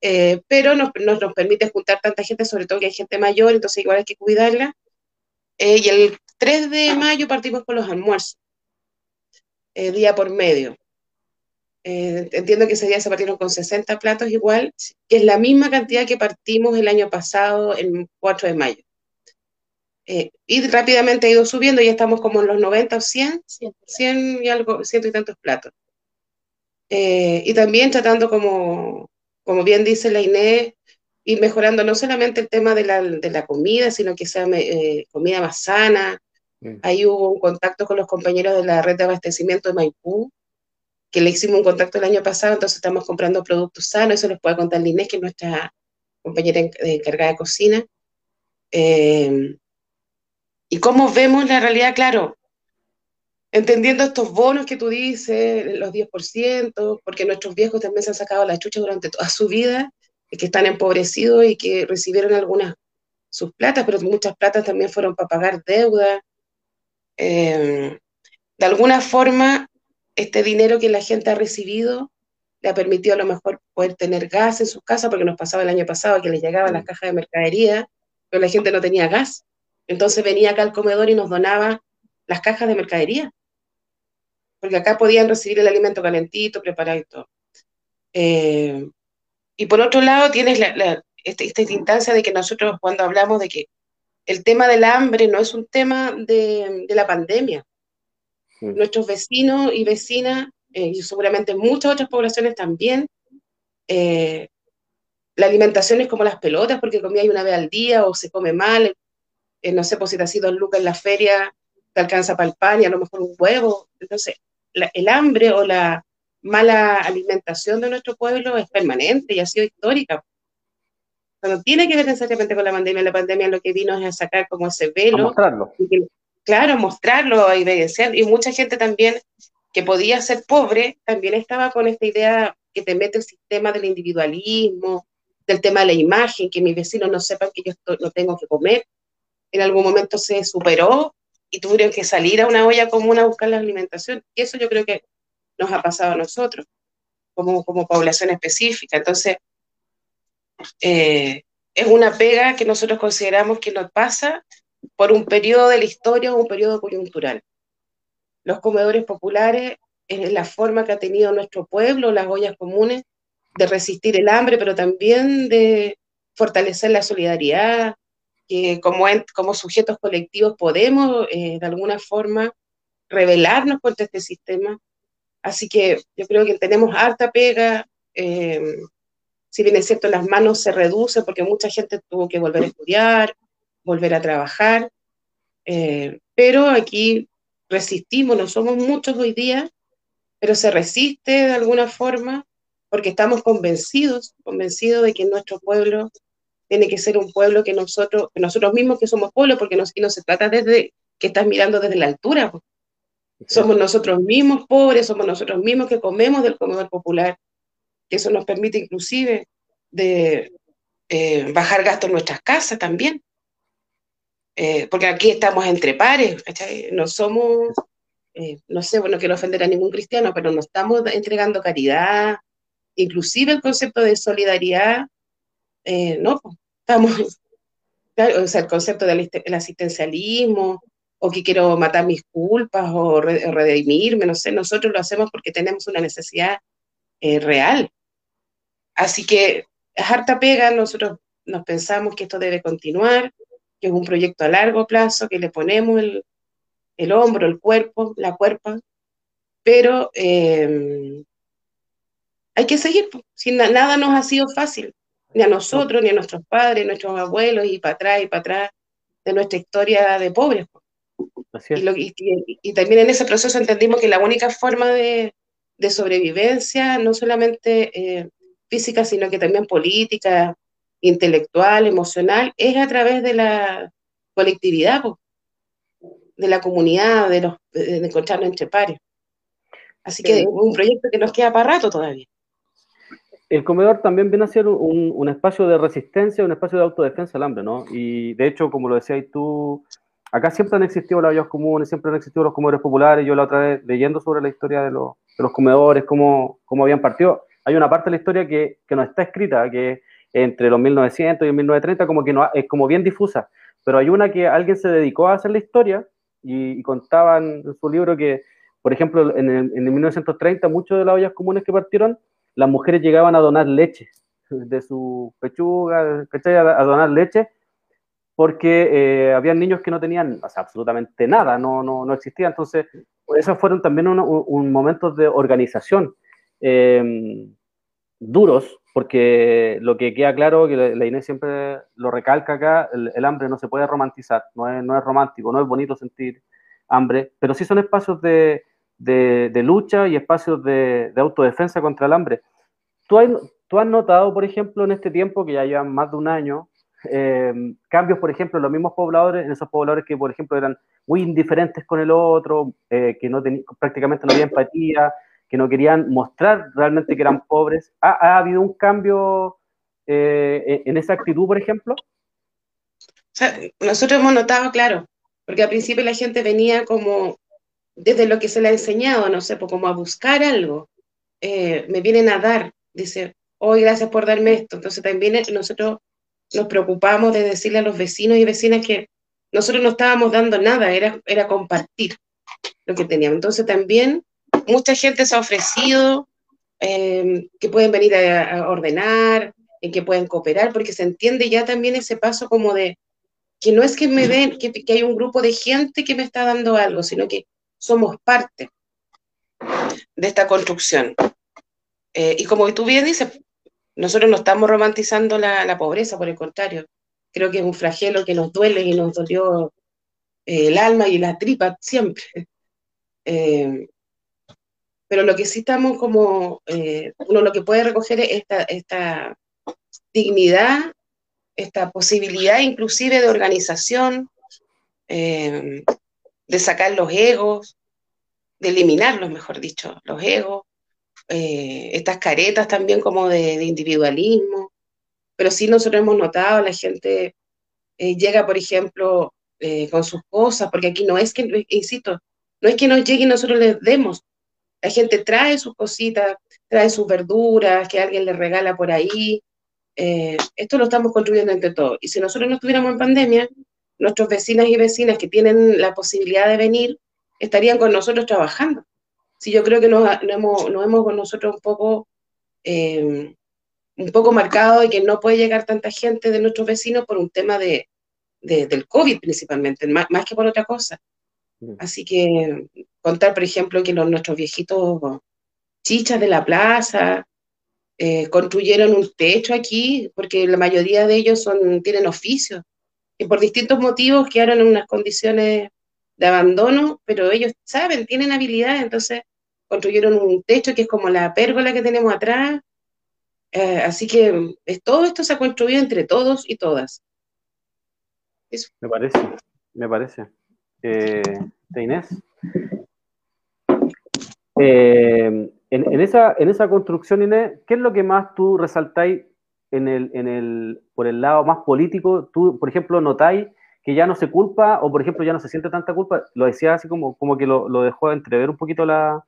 Speaker 5: eh, pero nos, nos, permite juntar tanta gente, sobre todo que hay gente mayor, entonces igual hay que cuidarla. Eh, y el 3 de mayo partimos con los almuerzos, día por medio. Eh, entiendo que ese día se partieron con 60 platos igual, que es la misma cantidad que partimos el año pasado, el 4 de mayo. Eh, y rápidamente ha ido subiendo, ya estamos como en los 90 o 100, 100 y algo, ciento y tantos platos. Eh, y también tratando, como, como bien dice la Inés, ir mejorando no solamente el tema de la, de la comida, sino que sea comida más sana. Ahí hubo un contacto con los compañeros de la red de abastecimiento de Maipú, que le hicimos un contacto el año pasado, entonces estamos comprando productos sanos, eso les puede contar Inés, que es nuestra compañera encargada de cocina. Eh, y cómo vemos la realidad, claro, entendiendo estos bonos que tú dices, los 10%, porque nuestros viejos también se han sacado la chucha durante toda su vida, y que están empobrecidos y que recibieron algunas sus platas, pero muchas platas también fueron para pagar deuda. Eh, de alguna forma, este dinero que la gente ha recibido le ha permitido a lo mejor poder tener gas en sus casas, porque nos pasaba el año pasado que les llegaban las mm. cajas de mercadería, pero la gente no tenía gas. Entonces venía acá al comedor y nos donaba las cajas de mercadería, porque acá podían recibir el alimento calentito, preparado y todo. Eh, y por otro lado, tienes este, esta, instancia de que nosotros cuando hablamos de que el tema del hambre no es un tema de la pandemia, nuestros vecinos y vecinas, eh, y seguramente muchas otras poblaciones también, eh, la alimentación es como las pelotas, porque comía una vez al día o se come mal, eh, no sé, pues si te has ido lucas en la feria, te alcanza para el pan y a lo mejor un huevo. Entonces, el hambre o la mala alimentación de nuestro pueblo es permanente y ha sido histórica. No tiene que ver necesariamente con la pandemia, la pandemia lo que vino es a sacar como ese velo. Claro, mostrarlo, evidenciar. Y mucha gente también que podía ser pobre, también estaba con esta idea que te mete el sistema del individualismo, del tema de la imagen, que mis vecinos no sepan que yo no tengo que comer. En algún momento se superó y tuvieron que salir a una olla común a buscar la alimentación. Y eso yo creo que nos ha pasado a nosotros, como, como población específica. Entonces, eh, es una pega que nosotros consideramos que nos pasa por un periodo de la historia o un periodo coyuntural. Los comedores populares es la forma que ha tenido nuestro pueblo, las ollas comunes, de resistir el hambre, pero también de fortalecer la solidaridad, que como, como sujetos colectivos podemos eh, de alguna forma rebelarnos contra este sistema. Así que yo creo que tenemos harta pega, eh, si bien es cierto, las manos se reducen porque mucha gente tuvo que volver a estudiar, volver a trabajar, eh, pero aquí resistimos, no somos muchos hoy día, pero se resiste de alguna forma porque estamos convencidos, convencidos de que nuestro pueblo tiene que ser un pueblo que nosotros, nosotros mismos que somos pueblo, porque no, no se trata desde que estás mirando desde la altura. Somos nosotros mismos pobres, somos nosotros mismos que comemos del comedor popular, que eso nos permite inclusive de eh, bajar gastos en nuestras casas también. Eh, porque aquí estamos entre pares, No somos, eh, no sé, bueno, quiero ofender a ningún cristiano, pero no estamos entregando caridad, inclusive el concepto de solidaridad, no, estamos, o sea, el concepto del asistencialismo, o que quiero matar mis culpas, o, redimirme, no sé, nosotros lo hacemos porque tenemos una necesidad real. Así que es harta pega, nosotros nos pensamos que esto debe continuar, que es un proyecto a largo plazo, que le ponemos el hombro, el cuerpo, la cuerpa, pero eh, hay que seguir, si nada nos ha sido fácil, ni a nosotros, ni a nuestros padres, nuestros abuelos, y para atrás y para atrás de nuestra historia de pobres. Y, también en ese proceso entendimos que la única forma de, sobrevivencia, no solamente eh, física, sino que también política, intelectual, emocional, es a través de la colectividad, de la comunidad, de, los, de encontrarnos entre pares. Así que es un proyecto que nos queda para rato todavía
Speaker 4: el comedor también viene a ser un, espacio de resistencia, un espacio de autodefensa al hambre, ¿no? Y de hecho, como lo decías tú, acá siempre han existido las ollas comunes, siempre han existido los comedores populares. Yo la otra vez, leyendo sobre la historia de los, comedores, cómo, cómo, habían partido, hay una parte de la historia que, no está escrita, que entre los 1900 y el 1930 como que no, es como bien difusa, pero hay una que alguien se dedicó a hacer la historia y, contaban en su libro que, por ejemplo, en en el 1930 muchos de las ollas comunes que partieron las mujeres llegaban a donar leche de su pechuga, A, donar leche, porque eh, había niños que no tenían absolutamente nada, no, no, no existía. Entonces, esos fueron también un, momentos de organización. Em, duros, porque lo que queda claro, que la, Inés siempre lo recalca acá, el, hambre no se puede romantizar, no es, no es romántico, no es bonito sentir hambre, pero sí son espacios de, de, lucha y espacios de, autodefensa contra el hambre. ¿Tú, has notado, por ejemplo, en este tiempo, que ya llevan más de un año, eh, cambios, por ejemplo, en los mismos pobladores, en esos pobladores que, por ejemplo, eran muy indiferentes con el otro, eh, que no prácticamente no había empatía, que no querían mostrar realmente que eran pobres? ¿Ha, habido un cambio eh, en esa actitud, por ejemplo?
Speaker 5: nosotros hemos notado, claro, porque al principio la gente venía como desde lo que se le ha enseñado, no sé, pues como a buscar algo, eh, me vienen a dar, dice, hoy gracias por darme esto. Entonces también nosotros nos preocupamos de decirle a los vecinos y vecinas que nosotros no estábamos dando nada, era, era compartir lo que teníamos. Entonces también mucha gente se ha ofrecido eh, que pueden venir a, ordenar, en que pueden cooperar, porque se entiende ya también ese paso como de que no es que me ven, que, hay un grupo de gente que me está dando algo, sino que somos parte de esta construcción. Eh, y como tú bien dices, nosotros no estamos romantizando la, pobreza, por el contrario, creo que es un flagelo que nos duele y nos dolió eh, el alma y la tripa siempre. Eh, pero lo que sí estamos como, uno lo que puede recoger es esta, esta dignidad, esta posibilidad inclusive de organización, de sacar los egos, de eliminarlos, mejor dicho, los egos, eh, estas caretas también como de, individualismo. Pero sí nosotros hemos notado, la gente eh, llega, por ejemplo, eh, con sus cosas, porque aquí no es que, insisto, no es que nos llegue y nosotros les demos. La gente trae sus cositas, trae sus verduras, que alguien les regala por ahí. esto lo estamos construyendo entre todos. Y si nosotros no estuviéramos en pandemia, nuestros vecinas y vecinas que tienen la posibilidad de venir estarían con nosotros trabajando. Si yo creo que nos, hemos, con nosotros un poco, eh, un poco marcado y que no puede llegar tanta gente de nuestros vecinos por un tema de, del COVID principalmente, más, que por otra cosa. Mm. Así que contar, por ejemplo, que nuestros viejitos chichas de la plaza eh, construyeron un techo aquí, porque la mayoría de ellos son, tienen oficio y por distintos motivos quedaron en unas condiciones de abandono, pero ellos saben, tienen habilidad, entonces construyeron un techo que es como la pérgola que tenemos atrás. Eh, así que todo esto se ha construido entre todos y todas.
Speaker 4: Me parece, me parece. Eh, Inés. Eh, en, esa, construcción, Inés, ¿qué es lo que más tú resaltáis en el, por el lado más político, tú, por ejemplo, notáis que ya no se culpa, o por ejemplo, ya no se siente tanta culpa, lo decía así como, que lo, dejó entrever un poquito la,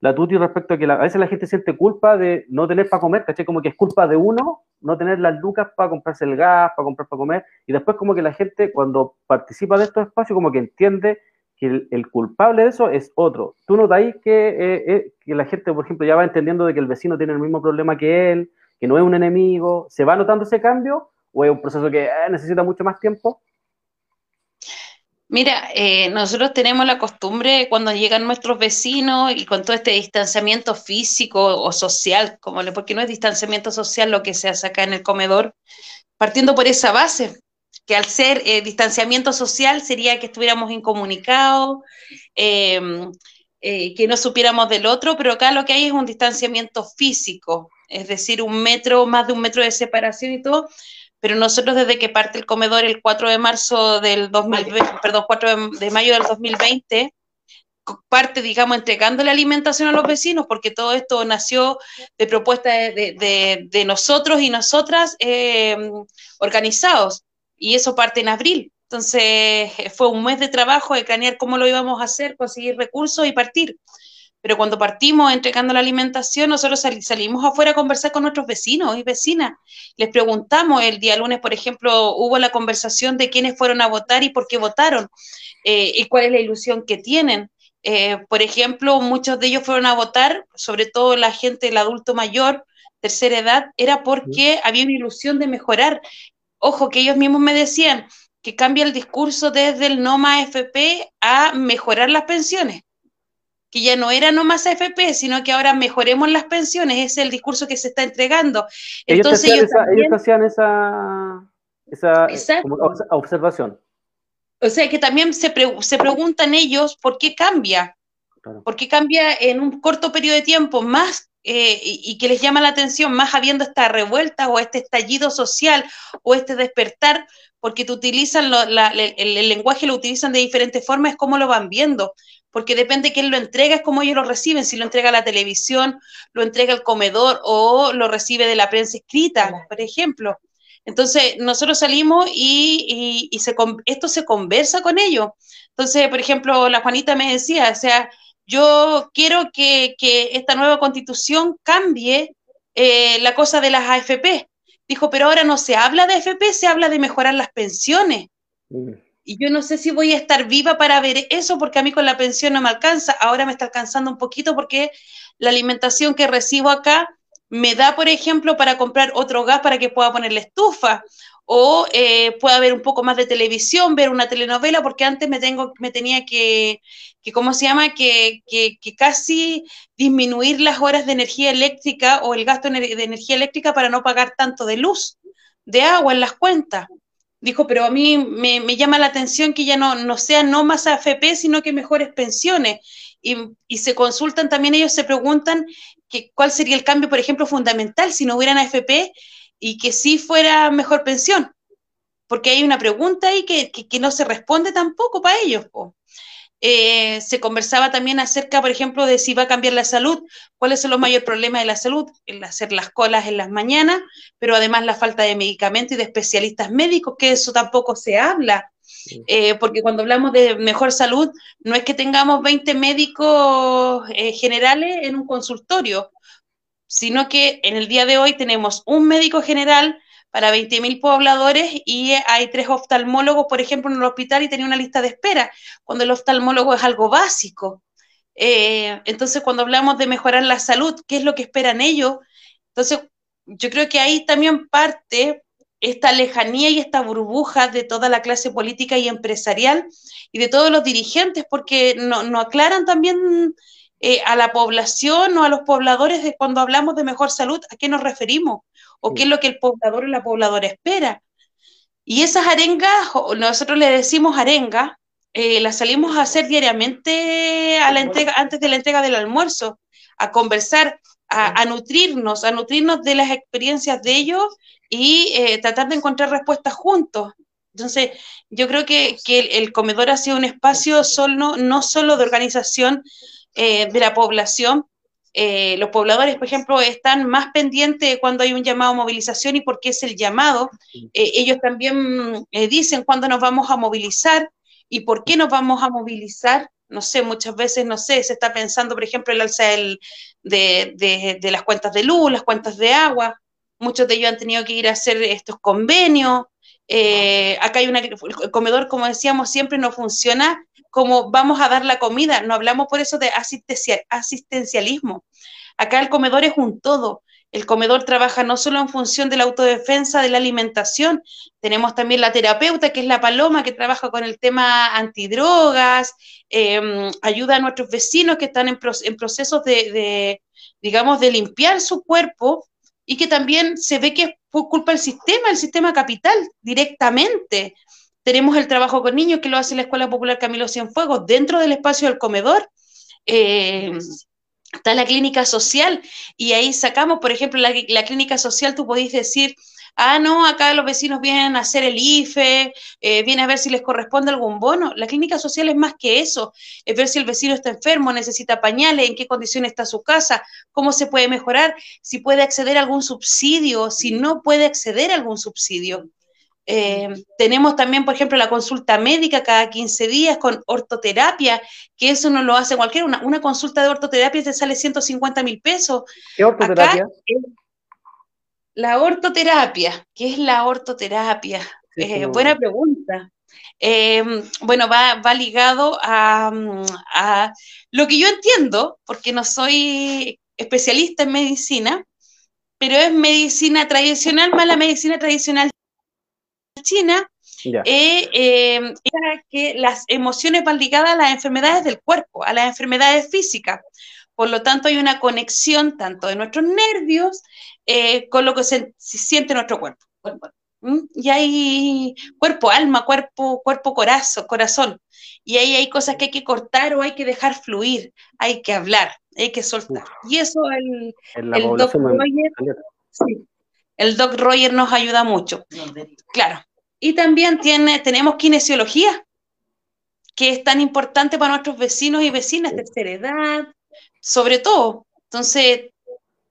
Speaker 4: la Tuti respecto a que a veces la gente siente culpa de no tener para comer, ¿cachai? Como que es culpa de uno no tener las lucas para comprarse el gas, para comprar para comer, y después como que la gente cuando participa de estos espacios como que entiende que el, culpable de eso es otro. ¿Tú notáis que, eh, eh, que la gente, por ejemplo, ya va entendiendo de que el vecino tiene el mismo problema que él, que no es un enemigo, ¿se va notando ese cambio o es un proceso que eh, necesita mucho más tiempo?
Speaker 1: Mira, nosotros tenemos la costumbre cuando llegan nuestros vecinos y con todo este distanciamiento físico o social, como porque no es distanciamiento social lo que se hace acá en el comedor, partiendo por esa base, que al ser eh, distanciamiento social sería que estuviéramos incomunicados, eh, que no supiéramos del otro, pero acá lo que hay es un distanciamiento físico, es decir, un metro, más de un metro de separación y todo, pero nosotros desde que parte el comedor el 4 de marzo del 2020, perdón, 4 de, mayo del 2020, parte, digamos, entregando la alimentación a los vecinos, porque todo esto nació de propuestas de, nosotros y nosotras eh, organizados, y eso parte en abril. Entonces, fue un mes de trabajo de cranear cómo lo íbamos a hacer, conseguir recursos y partir pero cuando partimos entregando la alimentación, nosotros salimos afuera a conversar con nuestros vecinos y vecinas. Les preguntamos el día lunes, por ejemplo, hubo la conversación de quiénes fueron a votar y por qué votaron eh, y cuál es la ilusión que tienen. Eh, por ejemplo, muchos de ellos fueron a votar, sobre todo la gente, el adulto mayor, tercera edad, era porque había una ilusión de mejorar. Ojo, que ellos mismos me decían que cambia el discurso desde el no más FP a mejorar las pensiones que ya no era nomás AFP, sino que ahora mejoremos las pensiones, ese es el discurso que se está entregando.
Speaker 4: Entonces, ellos, hacían esa, esa, observación.
Speaker 1: O sea, que también se, se preguntan ellos por qué cambia, por qué cambia en un corto periodo de tiempo más eh, y, que les llama la atención, más habiendo esta revuelta o este estallido social o este despertar, porque te utilizan el, el, lenguaje lo utilizan de diferentes formas, es como lo van viendo porque depende de quién lo entrega, es como ellos lo reciben, si lo entrega la televisión, lo entrega el comedor o lo recibe de la prensa escrita, por ejemplo. Entonces, nosotros salimos y, esto se conversa con ellos. Entonces, por ejemplo, la Juanita me decía, o sea, yo quiero que, esta nueva constitución cambie eh, la cosa de las AFP. Dijo, pero ahora no se habla de AFP, se habla de mejorar las pensiones. Mm. Y yo no sé si voy a estar viva para ver eso, porque a mí con la pensión no me alcanza. Ahora me está alcanzando un poquito porque la alimentación que recibo acá me da, por ejemplo, para comprar otro gas para que pueda poner la estufa o eh, pueda ver un poco más de televisión, ver una telenovela, porque antes me, tengo, me tenía que, que ¿cómo se llama? Que, que, que, casi disminuir las horas de energía eléctrica o el gasto de energía eléctrica para no pagar tanto de luz, de agua en las cuentas dijo, pero a mí me, llama la atención que ya no, no sea no más AFP, sino que mejores pensiones. Y, se consultan también, ellos se preguntan que, cuál sería el cambio, por ejemplo, fundamental si no hubieran AFP y que sí fuera mejor pensión. Porque hay una pregunta ahí que, que, no se responde tampoco para ellos. Eh, se conversaba también acerca, por ejemplo, de si va a cambiar la salud, cuáles son los mayores problemas de la salud, el hacer las colas en las mañanas, pero además la falta de medicamentos y de especialistas médicos, que eso tampoco se habla. Eh, porque cuando hablamos de mejor salud, no es que tengamos 20 médicos eh, generales en un consultorio, sino que en el día de hoy tenemos un médico general, para 20.000 pobladores y hay tres oftalmólogos, por ejemplo, en el hospital y tenía una lista de espera, cuando el oftalmólogo es algo básico. Eh, entonces, cuando hablamos de mejorar la salud, ¿qué es lo que esperan ellos? Entonces, yo creo que ahí también parte esta lejanía y esta burbuja de toda la clase política y empresarial y de todos los dirigentes, porque no, no aclaran también eh, a la población o a los pobladores de cuando hablamos de mejor salud, ¿a qué nos referimos? ¿O qué es lo que el poblador o la pobladora espera? Y esas arengas, nosotros le decimos arenga, eh, las salimos a hacer diariamente a la entrega, antes de la entrega del almuerzo, a conversar, a, nutrirnos, a nutrirnos de las experiencias de ellos y eh, tratar de encontrar respuestas juntos. Entonces, yo creo que, el, comedor ha sido un espacio solo, no solo de organización eh, de la población. Eh, los pobladores, por ejemplo, están más pendientes cuando hay un llamado a movilización y porque es el llamado. Eh, ellos también dicen cuándo nos vamos a movilizar y por qué nos vamos a movilizar. No sé, muchas veces, no sé, se está pensando, por ejemplo, el alza de, de, las cuentas de luz, las cuentas de agua. Muchos de ellos han tenido que ir a hacer estos convenios. acá hay una, el comedor, como decíamos, siempre no funciona como vamos a dar la comida, no hablamos por eso de asistencialismo. Acá el comedor es un todo. El comedor trabaja no solo en función de la autodefensa de la alimentación, tenemos también la terapeuta, que es la paloma, que trabaja con el tema antidrogas, em, ayuda a nuestros vecinos que están en, procesos de, digamos, de limpiar su cuerpo y que también se ve que es por culpa del sistema, el sistema capital, directamente. Tenemos el trabajo con niños que lo hace la Escuela Popular Camilo Cienfuegos dentro del espacio del comedor. Eh, está la clínica social y ahí sacamos, por ejemplo, la, clínica social, tú podéis decir, ah, no, acá los vecinos vienen a hacer el IFE, eh, vienen a ver si les corresponde algún bono. La clínica social es más que eso, es ver si el vecino está enfermo, necesita pañales, en qué condición está su casa, cómo se puede mejorar, si puede acceder a algún subsidio, si no puede acceder a algún subsidio. Eh, tenemos también, por ejemplo, la consulta médica cada 15 días con ortoterapia, que eso no lo hace cualquiera. Una, consulta de ortoterapia te sale 150 mil pesos.
Speaker 4: ¿Qué ortoterapia?
Speaker 1: la ortoterapia. ¿Qué es la ortoterapia? Eh, buena pregunta. Eh, bueno, va, ligado a, a, lo que yo entiendo, porque no soy especialista en medicina, pero es medicina tradicional más la medicina tradicional China eh, eh, era que las emociones van ligadas a las enfermedades del cuerpo, a las enfermedades físicas. Por lo tanto, hay una conexión tanto de nuestros nervios eh, con lo que se, siente nuestro cuerpo. Y hay cuerpo, alma, cuerpo, cuerpo, corazón, corazón. Y ahí hay cosas que hay que cortar o hay que dejar fluir, hay que hablar, hay que soltar. Y eso el, el Doc Roger, el Doc Roger nos ayuda mucho. Claro, y también tiene, tenemos kinesiología, que es tan importante para nuestros vecinos y vecinas tercera edad, sobre todo. Entonces,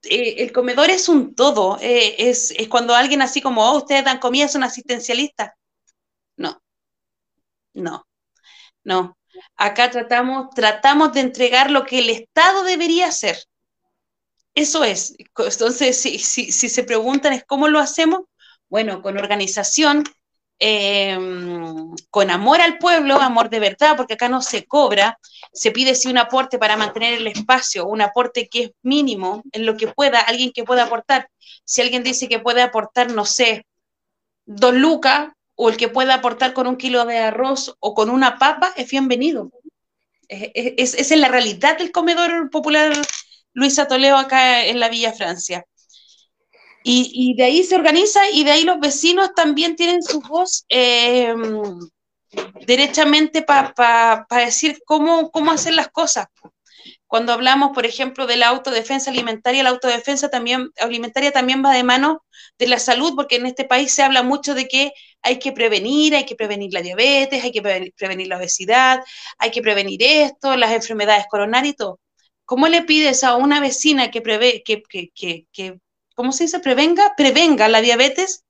Speaker 1: eh, el comedor es un todo. Eh, es, cuando alguien así como, oh, ustedes dan comida, son asistencialistas. No, no, no. Acá tratamos, tratamos de entregar lo que el Estado debería hacer. Eso es. Entonces, si, si, si se preguntan es cómo lo hacemos, bueno, con organización, Em, con amor al pueblo, amor de verdad, porque acá no se cobra, se pide si un aporte para mantener el espacio, un aporte que es mínimo en lo que pueda, alguien que pueda aportar. Si alguien dice que puede aportar, no sé, dos lucas, o el que pueda aportar con un kilo de arroz o con una papa, es bienvenido. Es, es, la realidad del comedor popular Luisa Toledo acá en la Villa Francia. Y, de ahí se organiza y de ahí los vecinos también tienen su voz eh, derechamente para decir cómo, cómo hacer las cosas. Cuando hablamos, por ejemplo, de la autodefensa alimentaria, la autodefensa también, alimentaria también va de mano de la salud, porque en este país se habla mucho de que hay que prevenir, hay que prevenir la diabetes, hay que prevenir, la obesidad, hay que prevenir esto, las enfermedades coronarias y todo. ¿Cómo le pides a una vecina que, prevé, que, que, que ¿cómo se dice? Prevenga, prevenga la diabetes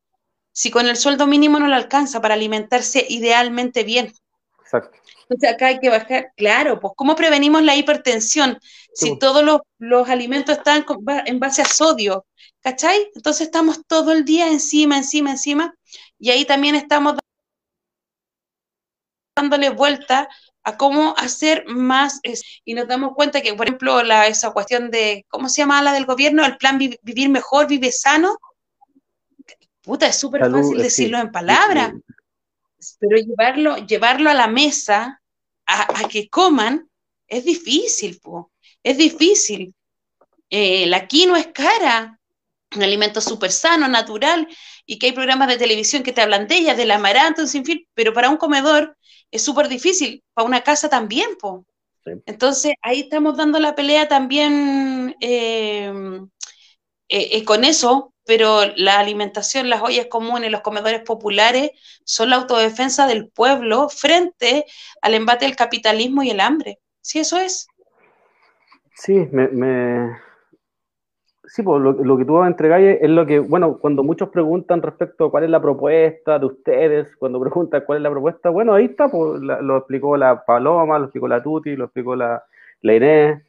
Speaker 1: si con el sueldo mínimo no le alcanza para alimentarse idealmente bien. Exacto. Entonces acá hay que bajar, claro, pues ¿cómo prevenimos la hipertensión si todos los, alimentos están en base a sodio? ¿Cachai? Entonces estamos todo el día encima, encima, encima, y ahí también estamos dándole vuelta a cómo hacer más, y nos damos cuenta que, por ejemplo, la, esa cuestión de, ¿cómo se llama la del gobierno? El plan Vivir Mejor, Vive Sano. Puta, es súper fácil decirlo en palabras, pero llevarlo, llevarlo a la mesa, a, que coman, es difícil, po. es difícil. Eh, la quinoa es cara, un alimento súper sano, natural, y que hay programas de televisión que te hablan de ella, del amaranto, sin fin, pero para un comedor es súper difícil, para una casa también, po. Entonces ahí estamos dando la pelea también eh, eh, eh, con eso, pero la alimentación, las ollas comunes, los comedores populares son la autodefensa del pueblo frente al embate del capitalismo y el hambre. Sí, eso es.
Speaker 4: Sí, me, Sí, pues lo, que tú entregáis es lo que, bueno, cuando muchos preguntan respecto a cuál es la propuesta de ustedes, cuando preguntan cuál es la propuesta, bueno, ahí está, pues lo explicó la Paloma, lo explicó la Tuti, lo explicó la, la Inés.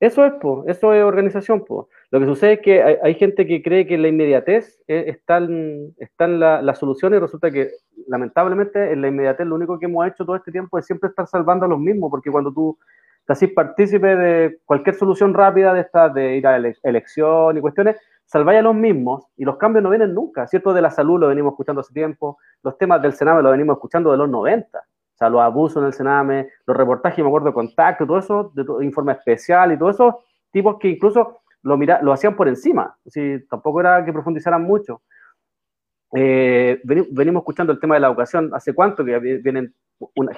Speaker 4: Eso es, pues, eso es organización, pues. Lo que sucede es que hay, gente que cree que en la inmediatez están, están las soluciones y resulta que, lamentablemente, en la inmediatez lo único que hemos hecho todo este tiempo es siempre estar salvando a los mismos, porque cuando tú así partícipe de cualquier solución rápida de esta, de ir a la elección y cuestiones, salváis a los mismos y los cambios no vienen nunca, ¿cierto? De la salud lo venimos escuchando hace tiempo, los temas del Sename lo venimos escuchando de los 90, o sea, los abusos en el Sename, los reportajes, me acuerdo, de contacto, todo eso, de, informe especial y todo eso, tipos que incluso lo, mira, lo hacían por encima, si tampoco era que profundizaran mucho. Eh, venimos escuchando el tema de la educación, ¿hace cuánto que vienen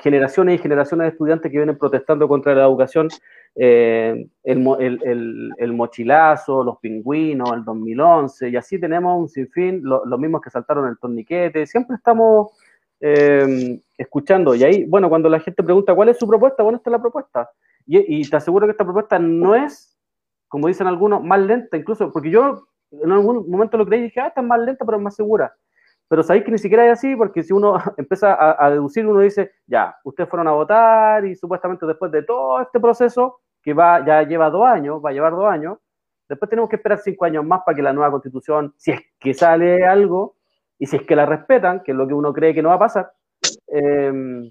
Speaker 4: generaciones y generaciones de estudiantes que vienen protestando contra la educación? Eh, el, mochilazo, los pingüinos, el 2011, y así tenemos un sinfín, los mismos que saltaron el torniquete, siempre estamos eh, escuchando, y ahí, bueno, cuando la gente pregunta cuál es su propuesta, bueno, esta es la propuesta, y, y te aseguro que esta propuesta no es, como dicen algunos, más lenta, incluso, porque yo en algún momento lo creí y dije, ah, está más lenta, pero es más segura pero sabéis que ni siquiera es así, porque si uno empieza a, deducir, uno dice, ya, ustedes fueron a votar y supuestamente después de todo este proceso, que va, ya lleva dos años, va a llevar dos años, después tenemos que esperar cinco años más para que la nueva constitución, si es que sale algo, y si es que la respetan, que es lo que uno cree que no va a pasar, em,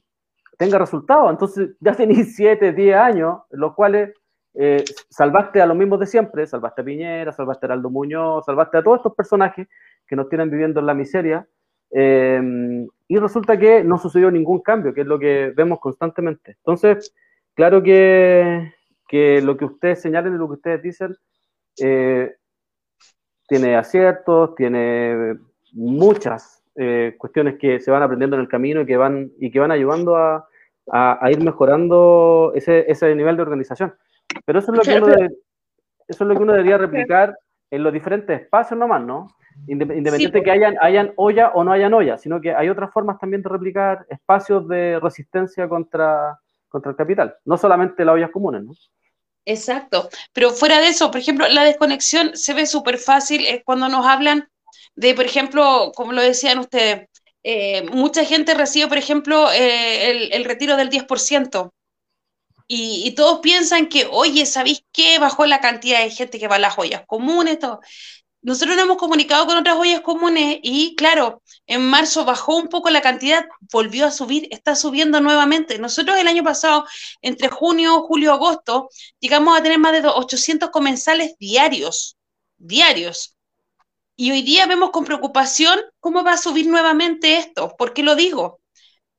Speaker 4: tenga resultados. Entonces ya tenéis siete, diez años, los cuales eh, salvaste a los mismos de siempre, salvaste a Piñera, salvaste a Aldo Muñoz, salvaste a todos estos personajes que nos tienen viviendo en la miseria. Eh, y resulta que no sucedió ningún cambio, que es lo que vemos constantemente. Entonces, claro que, que lo que ustedes señalen y lo que ustedes dicen eh, tiene aciertos, tiene muchas eh, cuestiones que se van aprendiendo en el camino y que van, y que van ayudando a, a, ir mejorando ese, ese, nivel de organización. Pero eso es lo que uno, eso es lo que uno debería replicar en los diferentes espacios nomás, ¿no? Independiente de que hayan, hayan olla o no hayan olla, sino que hay otras formas también de replicar espacios de resistencia contra, contra el capital, no solamente las ollas comunes, ¿no?
Speaker 1: Exacto, pero fuera de eso, por ejemplo, la desconexión se ve súper fácil es cuando nos hablan de, por ejemplo, como lo decían ustedes, eh, mucha gente recibe, por ejemplo, eh, el, el, retiro del 10%. Y, y, todos piensan que, oye, ¿sabéis qué? Bajó la cantidad de gente que va a las ollas comunes, todo nosotros nos hemos comunicado con otras ollas comunes y claro, en marzo bajó un poco la cantidad, volvió a subir, está subiendo nuevamente. Nosotros el año pasado, entre junio, julio, agosto, llegamos a tener más de 800 comensales diarios, diarios. Y hoy día vemos con preocupación cómo va a subir nuevamente esto. ¿Por qué lo digo?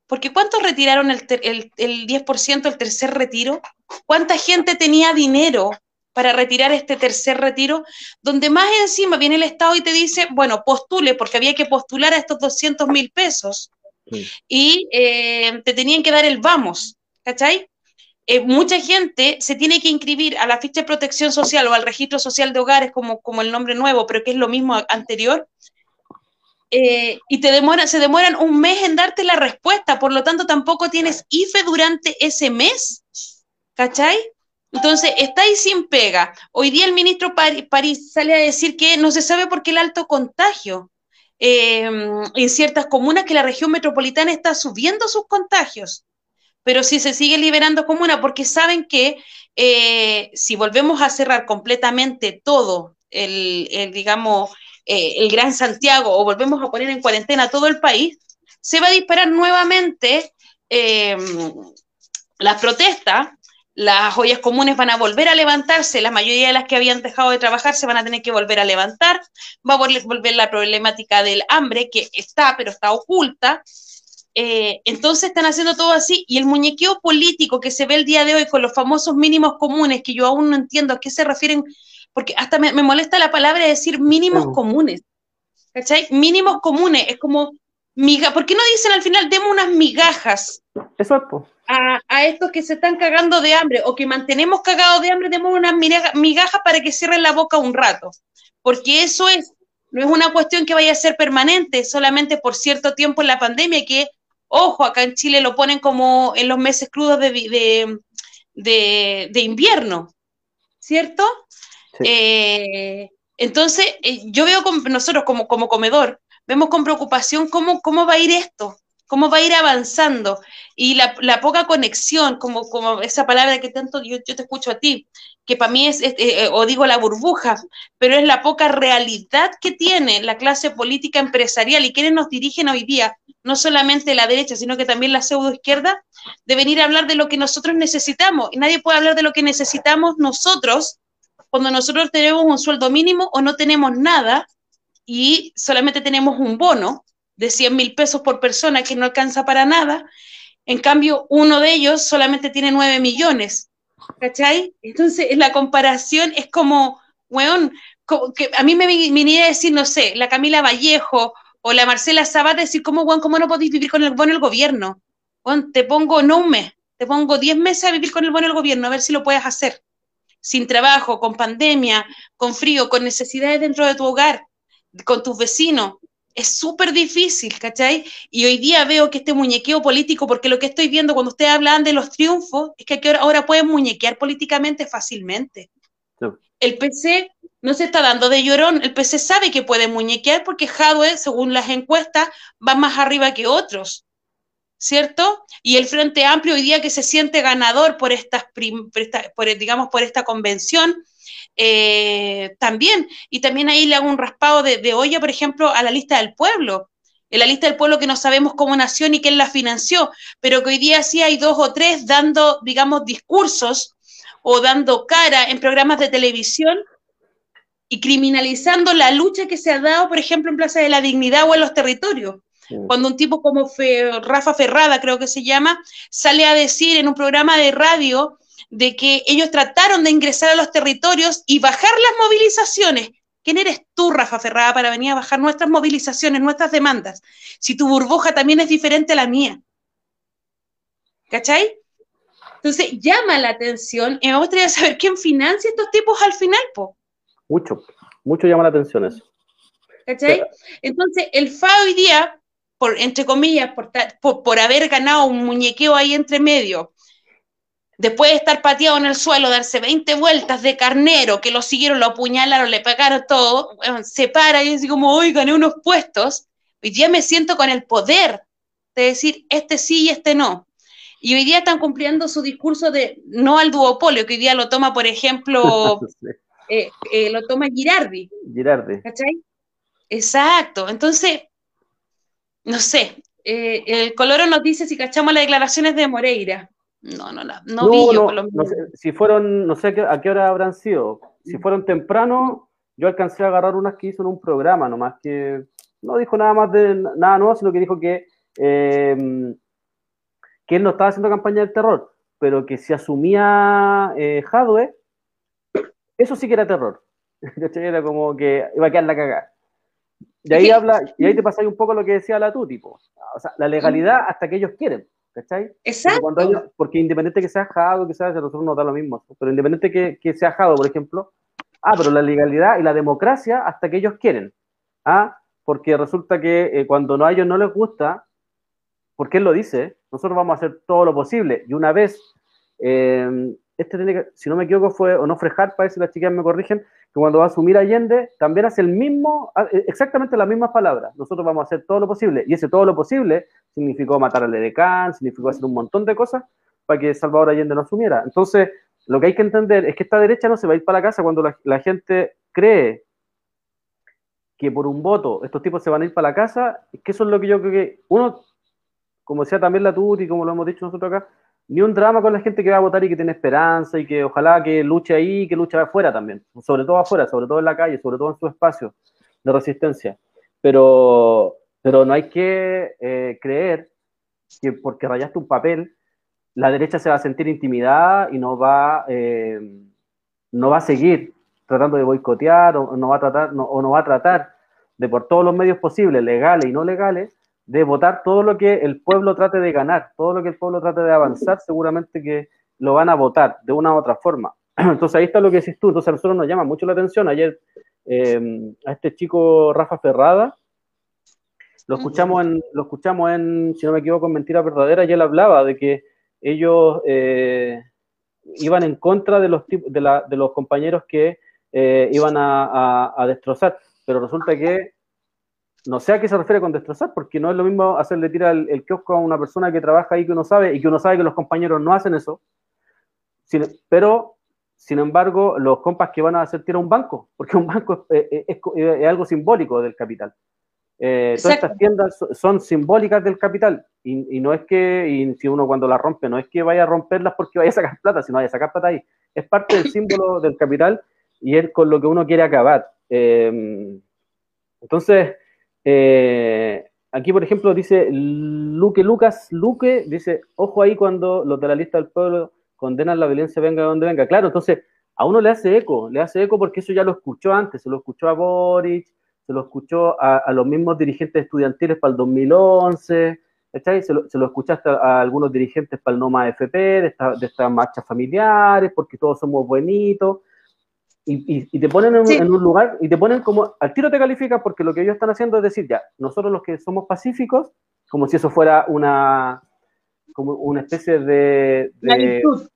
Speaker 1: Porque ¿cuántos retiraron el, el, el 10%, el tercer retiro? ¿Cuánta gente tenía dinero para retirar este tercer retiro, donde más encima viene el Estado y te dice, bueno, postule, porque había que postular a estos 200 mil pesos, y eh, te tenían que dar el vamos, ¿cachai? Eh, mucha gente se tiene que inscribir a la ficha de protección social o al registro social de hogares como, como el nombre nuevo, pero que es lo mismo anterior, eh, y te demoran, se demoran un mes en darte la respuesta, por lo tanto tampoco tienes IFE durante ese mes, ¿cachai? Entonces, estáis sin pega. Hoy día el ministro París sale a decir que no se sabe por qué el alto contagio em, en ciertas comunas que la región metropolitana está subiendo sus contagios. Pero si se sigue liberando comunas, porque saben que eh, si volvemos a cerrar completamente todo, el, digamos, eh, el Gran Santiago, o volvemos a poner en cuarentena todo el país, se va a disparar nuevamente las protestas las joyas comunes van a volver a levantarse, la mayoría de las que habían dejado de trabajar se van a tener que volver a levantar, va a volver la problemática del hambre, que está, pero está oculta. Eh, entonces están haciendo todo así y el muñequeo político que se ve el día de hoy con los famosos mínimos comunes, que yo aún no entiendo a qué se refieren, porque hasta me, molesta la palabra de decir mínimos comunes. ¿Cachai? Mínimos comunes, es como miga, ¿por qué no dicen al final, demos unas migajas? A, estos que se están cagando de hambre o que mantenemos cagados de hambre, demos una migaja para que cierren la boca un rato. Porque eso es, no es una cuestión que vaya a ser permanente, solamente por cierto tiempo en la pandemia, que, ojo, acá en Chile lo ponen como en los meses crudos de, de, invierno, ¿cierto? Eh, entonces, eh, yo veo con, nosotros como, como comedor, vemos con preocupación cómo, cómo va a ir esto, cómo va a ir avanzando y la, poca conexión, como, como esa palabra que tanto yo, te escucho a ti, que para mí es, eh, o digo la burbuja, pero es la poca realidad que tiene la clase política empresarial y quienes nos dirigen hoy día, no solamente la derecha, sino que también la pseudo izquierda, de venir a hablar de lo que nosotros necesitamos. Y nadie puede hablar de lo que necesitamos nosotros cuando nosotros tenemos un sueldo mínimo o no tenemos nada y solamente tenemos un bono de 100 mil pesos por persona que no alcanza para nada. En cambio, uno de ellos solamente tiene 9 millones. ¿Cachai? Entonces, la comparación es como, weón, que a mí me venía a decir, no sé, la Camila Vallejo o la Marcela Sabat, decir, ¿cómo, weón, cómo no podéis vivir con el bono del gobierno? Weón, te pongo no un mes, te pongo 10 meses a vivir con el bono del gobierno, a ver si lo puedes hacer. Sin trabajo, con pandemia, con frío, con necesidades dentro de tu hogar, con tus vecinos. Es súper difícil, ¿cachai? Y hoy día veo que este muñequeo político, porque lo que estoy viendo cuando ustedes hablan de los triunfos, es que ahora pueden muñequear políticamente fácilmente. El PC no se está dando de llorón, el PC sabe que puede muñequear porque Hadwe, según las encuestas, va más arriba que otros. ¿cierto? Y el Frente Amplio hoy día que se siente ganador por estas, por digamos, por esta convención, eh, también. Y también ahí le hago un raspado de, de, olla, por ejemplo, a la lista del pueblo. En la lista del pueblo que no sabemos cómo nació ni quién la financió, pero que hoy día sí hay dos o tres dando, digamos, discursos o dando cara en programas de televisión y criminalizando la lucha que se ha dado, por ejemplo, en Plaza de la Dignidad o en los territorios. Cuando un tipo como Rafa Ferrada, creo que se llama, sale a decir en un programa de radio de que ellos trataron de ingresar a los territorios y bajar las movilizaciones. ¿Quién eres tú, Rafa Ferrada, para venir a bajar nuestras movilizaciones, nuestras demandas? Si tu burbuja también es diferente a la mía. ¿Cachai? Entonces llama la atención y me gustaría saber quién financia estos tipos al final, po.
Speaker 4: Mucho, mucho llama la atención eso.
Speaker 1: ¿Cachai? Entonces, el FA hoy día por, entre comillas, por, por, haber ganado un muñequeo ahí entre medio, después de estar pateado en el suelo, darse 20 vueltas de carnero, que lo siguieron, lo apuñalaron, le pagaron todo, se para y dice como, hoy gané unos puestos, hoy día me siento con el poder de decir, este sí y este no. Y hoy día están cumpliendo su discurso de no al duopolio, que hoy día lo toma, por ejemplo, eh, eh, lo toma Girardi.
Speaker 4: Girardi.
Speaker 1: ¿Cachai? Exacto. Entonces, no sé, eh, el Coloro nos dice si cachamos las declaraciones de Moreira. No, no, no, no, vi yo
Speaker 4: no, sé, Si fueron, no sé a qué, hora habrán sido. Si fueron temprano, yo alcancé a agarrar unas que hizo en un programa, nomás que no dijo nada más de nada nuevo, sino que dijo que, em, que él no estaba haciendo campaña del terror, pero que si asumía eh, eso sí que era terror. era como que iba a quedar la cagada. Y ahí habla, y ahí te pasa un poco lo que decía la tú, tipo, o sea, la legalidad hasta que ellos quieren, ¿cachai?
Speaker 1: Exacto.
Speaker 4: Porque, independiente que sea Jado, que sea, a nosotros nos da lo mismo, pero independiente que, que sea Jado, por ejemplo, ah, pero la legalidad y la democracia hasta que ellos quieren, ah, porque resulta que eh, cuando no a ellos no les gusta, porque él lo dice, nosotros vamos a hacer todo lo posible, y una vez, eh, este tiene que, si no me equivoco fue, o no Frejar, parece las chicas me corrigen, que cuando va a asumir Allende, también hace el mismo, eh, exactamente las mismas palabras. Nosotros vamos a hacer todo lo posible. Y ese todo lo posible significó matar al edecán, significó hacer un montón de cosas para que Salvador Allende no asumiera. Entonces, lo que hay que entender es que esta derecha no se va a ir para la casa cuando la, gente cree que por un voto estos tipos se van a ir para la casa, que eso es lo que yo creo que uno, como decía también la Tuti, como lo hemos dicho nosotros acá, ni un drama con la gente que va a votar y que tiene esperanza y que ojalá que luche ahí, que luche afuera también, sobre todo afuera, sobre todo en la calle, sobre todo en su espacio de resistencia. Pero, pero no hay que eh, creer que porque rayaste un papel, la derecha se va a sentir intimidada y no va, eh, no va a seguir tratando de boicotear o no va a tratar, o no va a tratar de por todos los medios posibles, legales y no legales, de votar todo lo que el pueblo trate de ganar, todo lo que el pueblo trate de avanzar, seguramente que lo van a votar de una u otra forma. Entonces ahí está lo que decís tú. Entonces a nosotros nos llama mucho la atención. Ayer eh, a este chico Rafa Ferrada, lo escuchamos en, lo escuchamos en, si no me equivoco, en Mentira Verdadera, y él hablaba de que ellos eh, iban en contra de los, de, de los compañeros que eh, iban a destrozar. Pero resulta que no sé a qué se refiere con destrozar, porque no es lo mismo hacerle tirar el, kiosco a una persona que trabaja ahí que uno sabe y que uno sabe que los compañeros no hacen eso. pero, sin embargo, los compas que van a hacer tirar un banco, porque un banco es, algo simbólico del capital. Eh, todas estas tiendas son simbólicas del capital y, no es que, y si uno cuando las rompe, no es que vaya a romperlas porque vaya a sacar plata, sino vaya a sacar plata ahí. Es parte del símbolo del capital y es con lo que uno quiere acabar. Eh, entonces, eh, aquí por ejemplo dice Luque Lucas, Luque dice, ojo ahí cuando los de la lista del pueblo condenan la violencia venga de donde venga. Claro, entonces a uno le hace eco, le hace eco porque eso ya lo escuchó antes, se lo escuchó a Boric, se lo escuchó a, los mismos dirigentes estudiantiles para el 2011, Se lo, se lo escuchaste a, algunos dirigentes para el NOMA FP, de, de estas marchas familiares, porque todos somos buenitos y, te ponen en, un lugar y te ponen como, al tiro te califican porque lo que ellos están haciendo es decir, ya, nosotros los que somos pacíficos, como si eso fuera una, como una especie de...
Speaker 1: virtud.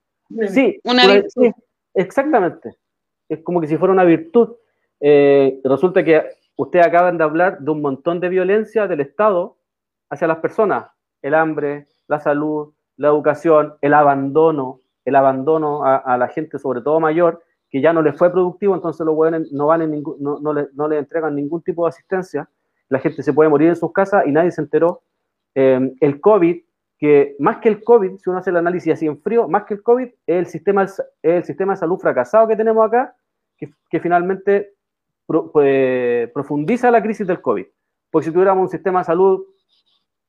Speaker 4: Sí, una virtud. exactamente. Es como que si fuera una virtud. Eh, resulta que ustedes acaban de hablar de un montón de violencia del Estado hacia las personas. El hambre, la salud, la educación, el abandono, el abandono a la gente, sobre todo mayor, que ya no les fue productivo, entonces los hueones no, no, no, le, no le entregan ningún tipo de asistencia, la gente se puede morir en sus casas y nadie se enteró. Eh, el COVID, que más que el COVID, si uno hace el análisis así en frío, más que el COVID, es el sistema, el sistema de salud fracasado que tenemos acá, que, que finalmente pues, profundiza la crisis del COVID. Porque si tuviéramos un sistema de salud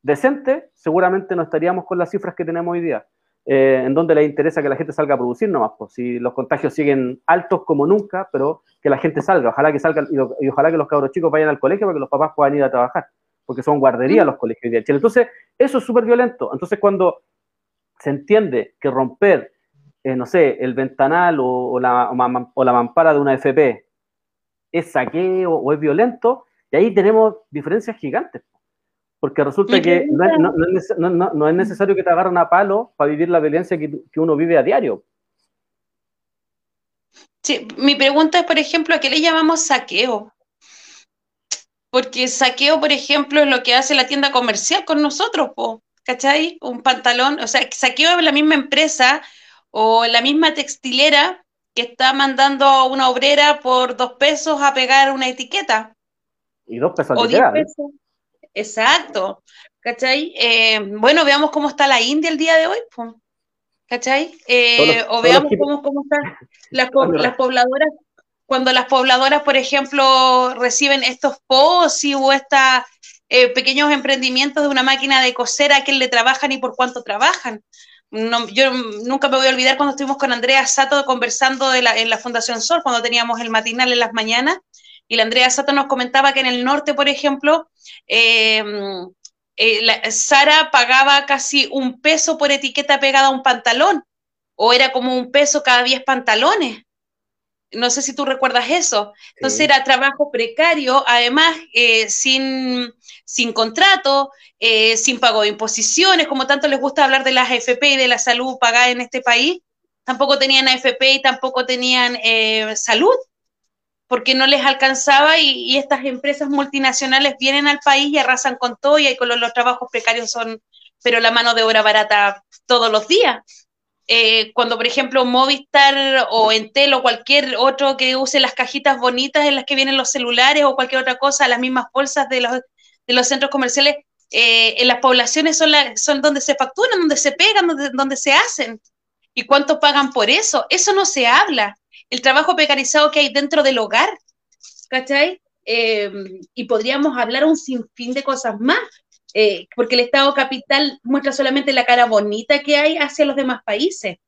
Speaker 4: decente, seguramente no estaríamos con las cifras que tenemos hoy día. Eh, en donde les interesa que la gente salga a producir nomás, pues si los contagios siguen altos como nunca, pero que la gente salga, ojalá que salgan y, ojalá que los cabros chicos vayan al colegio para que los papás puedan ir a trabajar, porque son guarderías los colegios de Chile. Entonces, eso es súper violento. Entonces, cuando se entiende que romper, eh, no sé, el ventanal o, la, o, la, mampara de una FP es saqueo o es violento, y ahí tenemos diferencias gigantes. Porque resulta que no es, necesario que te agarren a palo para vivir la violencia que, uno vive a diario.
Speaker 1: Sí, mi pregunta es, por ejemplo, ¿a qué le llamamos saqueo? Porque saqueo, por ejemplo, es lo que hace la tienda comercial con nosotros, ¿cachai? Un pantalón, o sea, saqueo es la misma empresa o la misma textilera que está mandando a una obrera por dos pesos a pegar una etiqueta.
Speaker 4: Y dos pesos o diez pesos.
Speaker 1: Exacto, ¿cachai? Eh, bueno, veamos cómo está la India el día de hoy, ¿cachai? Eh, o veamos cómo, cómo, están las, pobladoras, cuando las pobladoras, por ejemplo, reciben estos POSI o estos eh, pequeños emprendimientos de una máquina de coser, a quién le trabajan y por cuánto trabajan. yo nunca me voy a olvidar cuando estuvimos con Andrea Sato conversando en la Fundación Sol, cuando teníamos el matinal en las mañanas, y la Andrea Sato nos comentaba que en el norte, por ejemplo, eh, eh, Sara pagaba casi un peso por etiqueta pegada a un pantalón, o era como un peso cada 10 pantalones. No sé si tú recuerdas eso. Entonces era trabajo precario, además eh, sin, sin contrato, sin pago de imposiciones, como tanto les gusta hablar de las AFP y de la salud pagada en este país. Tampoco tenían AFP y tampoco tenían salud porque no les alcanzaba y, estas empresas multinacionales vienen al país y arrasan con todo y con los, trabajos precarios son, pero la mano de obra barata todos los días. Eh, cuando, por ejemplo, Movistar o Entel o cualquier otro que use las cajitas bonitas en las que vienen los celulares o cualquier otra cosa, las mismas bolsas de los, de los centros comerciales, eh, en las poblaciones son, son donde se facturan, donde se pegan, donde, donde se hacen. ¿Y cuánto pagan por eso? Eso no se habla el trabajo precarizado que hay dentro del hogar, ¿cachai? Em, y podríamos hablar un sinfín de cosas más, eh, porque el Estado capital muestra solamente la cara bonita que hay hacia los demás países,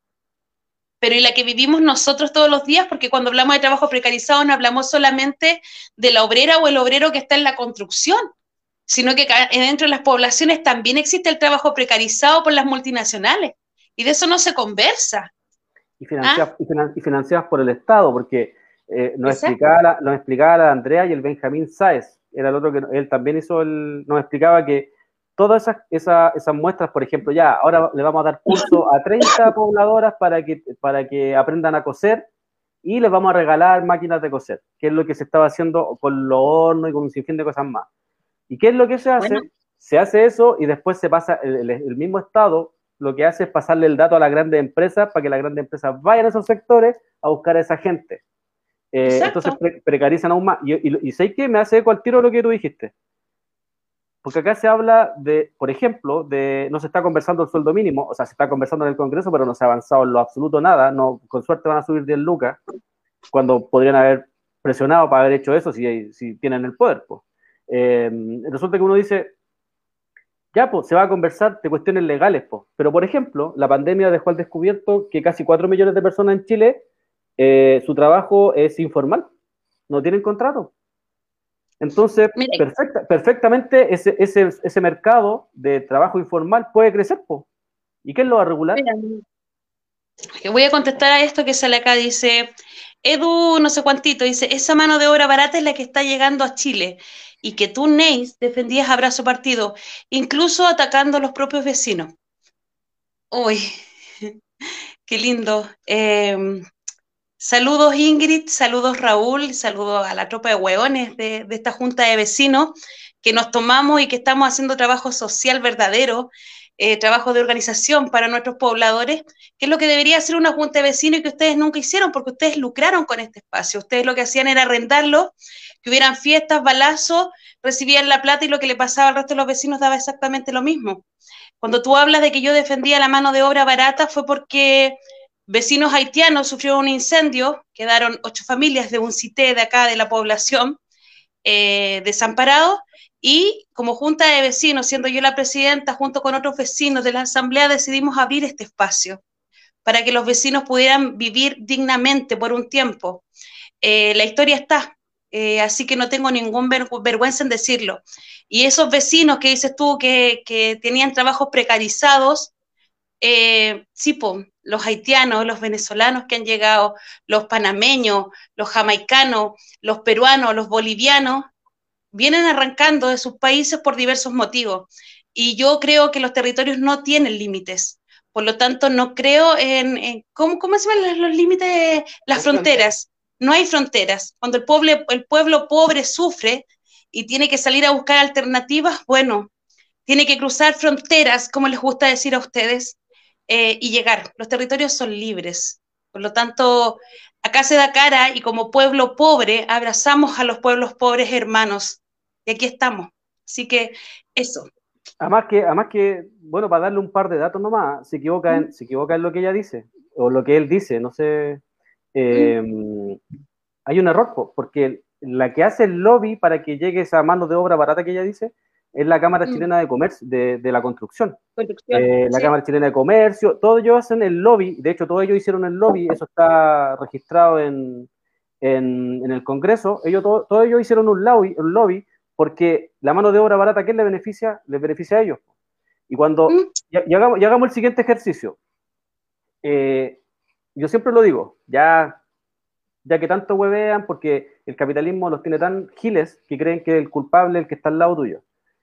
Speaker 1: pero y la que vivimos nosotros todos los días, porque cuando hablamos de trabajo precarizado no hablamos solamente de la obrera o el obrero que está en la construcción, sino que dentro de las poblaciones también existe el trabajo precarizado por las multinacionales, y de eso no se conversa
Speaker 4: y financiadas, y, financiadas por el Estado, porque eh, nos, explicaba la, nos explicaba la Andrea y el Benjamín Sáez, era el otro que él también hizo, el, nos explicaba que todas esas, esas, muestras, por ejemplo, ya, ahora le vamos a dar curso a 30 pobladoras para que, para que aprendan a coser y les vamos a regalar máquinas de coser, que es lo que se estaba haciendo con los hornos y con un sinfín de cosas más. ¿Y qué es lo que se hace? Se hace eso y después se pasa, el mismo Estado lo que hace es pasarle el dato a las grandes empresas para que las grandes empresas vayan a esos sectores a buscar a esa gente. Eh, entonces precarizan aún más. Y, y, sé que me hace eco al tiro lo que tú dijiste. Porque acá se habla de, por ejemplo, de no se está conversando el sueldo mínimo, o sea, se está conversando en el Congreso, pero no se ha avanzado en lo absoluto nada, no, con suerte van a subir 10 lucas. cuando podrían haber presionado para haber hecho eso si, si tienen el poder. Pues. resulta que uno dice, ya, pues, se va a conversar de cuestiones legales, pues. Pero, por ejemplo, la pandemia dejó al descubierto que casi 4 millones de personas en Chile, eh, su trabajo es informal, no tienen contrato. Entonces, perfectamente ese, ese, ese, mercado de trabajo informal puede crecer, pues. ¿Y quién lo va a regular?
Speaker 1: voy a contestar a esto que sale acá, dice, Edu, no sé cuántito, dice, esa mano de obra barata es la que está llegando a Chile y que tú, Neis, defendías abrazo partido, incluso atacando a los propios vecinos. Uy, qué lindo. Em, saludos Ingrid, saludos Raúl, saludos a la tropa de hueones de, de esta junta de vecinos que nos tomamos y que estamos haciendo trabajo social verdadero eh, trabajo de organización para nuestros pobladores, que es lo que debería hacer una junta de y que ustedes nunca hicieron porque ustedes lucraron con este espacio. Ustedes lo que hacían era arrendarlo, que hubieran fiestas, balazos, recibían la plata y lo que le pasaba al resto de los vecinos daba exactamente lo mismo. Cuando tú hablas de que yo defendía la mano de obra barata fue porque vecinos haitianos sufrieron un incendio, quedaron ocho familias de un cité de acá de la población eh, desamparados y como junta de vecinos, siendo yo la presidenta, junto con otros vecinos de la asamblea, decidimos abrir este espacio para que los vecinos pudieran vivir dignamente por un tiempo. Eh, la historia está, eh, así que no tengo ningún vergüenza en decirlo. Y esos vecinos que dices tú que, tenían trabajos precarizados, eh, sí, los haitianos, los venezolanos que han llegado, los panameños, los jamaicanos, los peruanos, los bolivianos, vienen arrancando de sus países por diversos motivos. Y yo creo que los territorios no tienen límites. Por lo tanto, no creo en, ¿cómo, ¿cómo, se llaman los límites? Las fronteras. No hay fronteras. Cuando el pueblo, el pueblo pobre sufre y tiene que salir a buscar alternativas, bueno, tiene que cruzar fronteras, como les gusta decir a ustedes, eh, y llegar. Los territorios son libres. Por lo tanto, acá se da cara y como pueblo pobre abrazamos a los pueblos pobres hermanos y aquí estamos. Así que eso.
Speaker 4: Además que, además que, bueno, para darle un par de datos nomás, se equivoca, en, se equivoca en lo que ella dice, o lo que él dice, no sé. Em, hay un error, porque la que hace el lobby para que llegue esa mano de obra barata que ella dice es la Cámara Chilena de Comercio, de, la Construcción. Eh, la Cámara Chilena de Comercio, todos ellos hacen el lobby, de hecho, todos ellos hicieron el lobby, eso está registrado en, en, el Congreso, ellos, todos ellos hicieron un lobby, un lobby porque la mano de obra barata, ¿qué le beneficia? Les beneficia a ellos. Y cuando, mm. y, hagamos, el siguiente ejercicio, eh, yo siempre lo digo, ya, ya que tanto huevean, porque el capitalismo los tiene tan giles que creen que el culpable es el que está al lado tuyo.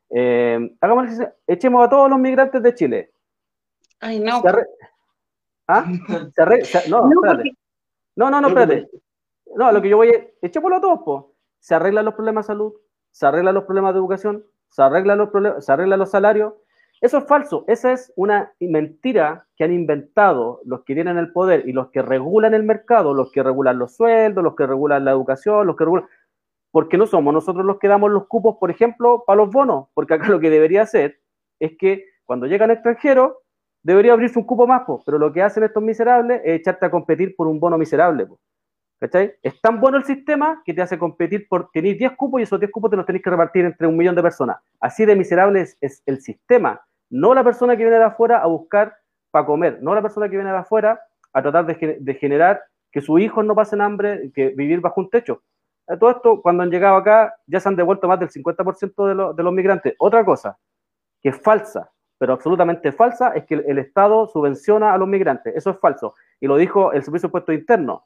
Speaker 4: Eh, hagamos echemos a todos los migrantes de Chile.
Speaker 1: Ay, no.
Speaker 4: ¿Ah? no, no, espérate. No, no, no, espérate. No, lo que yo voy es, echémoslo a todos, po. Se arreglan los problemas de salud, se arreglan los problemas de educación, se arreglan los, se arreglan los salarios. Eso es falso, esa es una mentira que han inventado los que tienen el poder y los que regulan el mercado, los que regulan los sueldos, los que regulan la educación, los que regulan... Porque no somos nosotros los que damos los cupos, por ejemplo, para los bonos, porque acá lo que debería hacer es que cuando llegan extranjeros, debería abrirse un cupo más, pero lo que hacen estos miserables es echarte a competir por un bono miserable. ¿Cachai? Es tan bueno el sistema que te hace competir por tener 10 cupos y esos 10 cupos te los tenés que repartir entre un millón de personas. Así de miserable es, el sistema, no la persona que viene de afuera a buscar para comer, no la persona que viene de afuera a tratar de, generar que sus hijos no pasen hambre, que vivir bajo un techo. Eh, todo esto, cuando han llegado acá, ya se han devuelto más del 50% de, de los migrantes. Otra cosa, que es falsa, pero absolutamente falsa, es que el, el Estado subvenciona a los migrantes. Eso es falso. Y lo dijo el Servicio de Impuestos Internos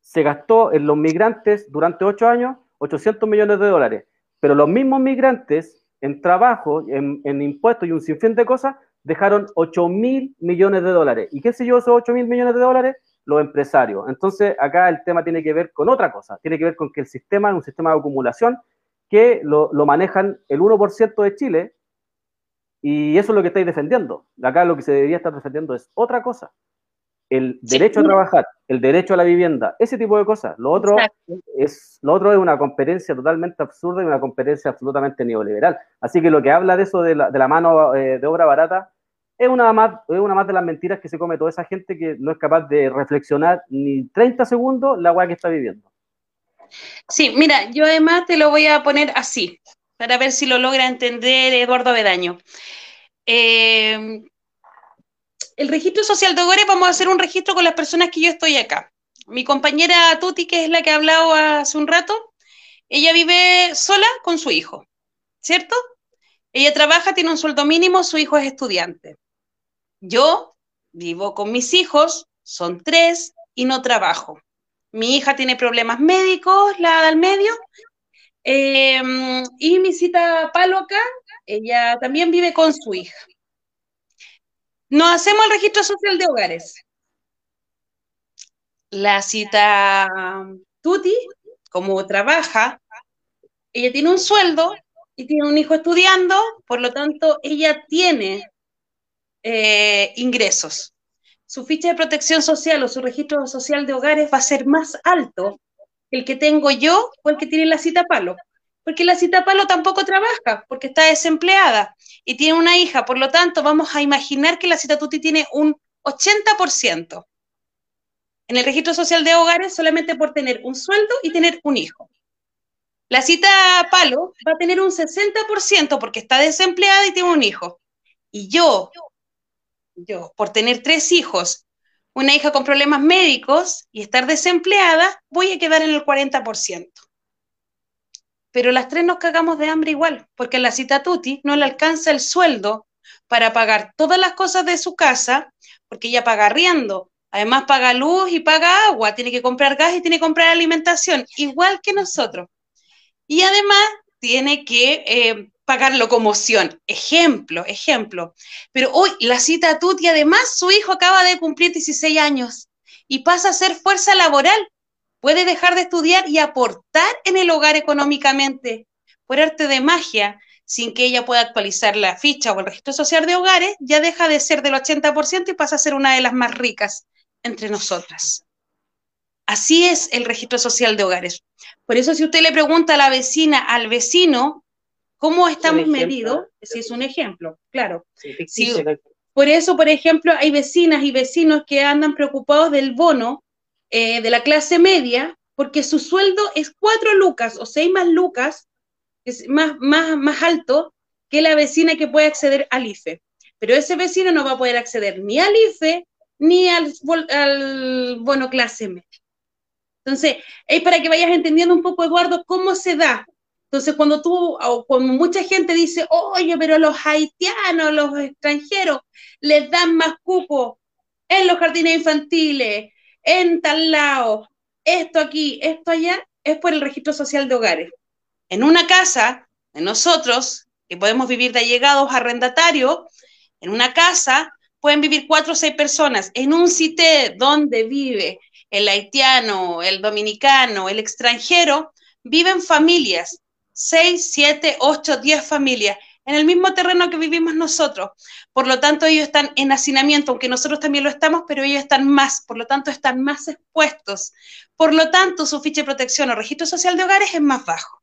Speaker 4: se gastó en los migrantes durante ocho años 800 millones de dólares, pero los mismos migrantes en trabajo, en, impuestos y un sinfín de cosas, dejaron 8 mil millones de dólares. ¿Y qué se llevó esos 8 mil millones de dólares? Los empresarios. Entonces, acá el tema tiene que ver con otra cosa, tiene que ver con que el sistema es un sistema de acumulación que lo, lo manejan el 1% de Chile y eso es lo que estáis defendiendo. Acá lo que se debería estar defendiendo es otra cosa el derecho a trabajar, el derecho a la vivienda, ese tipo de cosas. Lo otro, es, lo otro es una competencia totalmente absurda y una competencia absolutamente neoliberal. Así que lo que habla de eso de la, de la mano eh, de obra barata es una, más, es una más de las mentiras que se come toda esa gente que no es capaz de reflexionar ni 30 segundos la weá que está viviendo.
Speaker 1: Sí, mira, yo además te lo voy a poner así, para ver si lo logra entender Eduardo Bedaño. Eh, el registro social de hogares, vamos a hacer un registro con las personas que yo estoy acá. Mi compañera Tuti, que es la que ha hablado hace un rato, ella vive sola con su hijo, ¿cierto? Ella trabaja, tiene un sueldo mínimo, su hijo es estudiante. Yo vivo con mis hijos, son tres, y no trabajo. Mi hija tiene problemas médicos, la del medio, em, y mi cita Palo acá, ella también vive con su hija. Nos hacemos el registro social de hogares. La cita Tuti, como trabaja, ella tiene un sueldo y tiene un hijo estudiando, por lo tanto, ella tiene eh, ingresos. Su ficha de protección social o su registro social de hogares va a ser más alto que el que tengo yo o el que tiene la cita palo. Porque la cita palo tampoco trabaja, porque está desempleada y tiene una hija. Por lo tanto, vamos a imaginar que la cita tuti tiene un 80% en el registro social de hogares solamente por tener un sueldo y tener un hijo. La cita palo va a tener un 60% porque está desempleada y tiene un hijo. Y yo, yo, por tener tres hijos, una hija con problemas médicos y estar desempleada, voy a quedar en el 40%. Pero las tres nos cagamos de hambre igual, porque la cita Tuti no le alcanza el sueldo para pagar todas las cosas de su casa, porque ella paga arriendo, además paga luz y paga agua, tiene que comprar gas y tiene que comprar alimentación, igual que nosotros. Y además tiene que eh, pagar locomoción. Ejemplo, ejemplo. Pero hoy la cita Tuti, además su hijo acaba de cumplir 16 años y pasa a ser fuerza laboral. Puede dejar de estudiar y aportar en el hogar económicamente. Por arte de magia, sin que ella pueda actualizar la ficha o el registro social de hogares, ya deja de ser del 80% y pasa a ser una de las más ricas entre nosotras. Así es el registro social de hogares. Por eso si usted le pregunta a la vecina, al vecino, ¿Cómo estamos medidos? Si es un ejemplo, claro. por eso, por ejemplo, hay vecinas y vecinos que andan preocupados del bono eh, de la clase media porque su sueldo es cuatro lucas o seis más lucas, es más, más, más alto que la vecina que puede acceder al IFE. Pero ese vecino no va a poder acceder ni al IFE ni al, al bono clase media. Entonces, es para que vayas entendiendo un poco, Eduardo, cómo se da entonces, cuando tú, o cuando mucha gente dice, oye, pero los haitianos, los extranjeros, les dan más cupo en los jardines infantiles, en tal lado, esto aquí, esto allá, es por el registro social de hogares. En una casa de nosotros, que podemos vivir de allegados arrendatarios, en una casa pueden vivir cuatro o seis personas. En un CITE donde vive el haitiano, el dominicano, el extranjero, viven familias 6, 7, 8, 10 familias en el mismo terreno que vivimos nosotros. Por lo tanto, ellos están en hacinamiento, aunque nosotros también lo estamos, pero ellos están más, por lo tanto, están más expuestos. Por lo tanto, su ficha de protección o registro social de hogares es más bajo.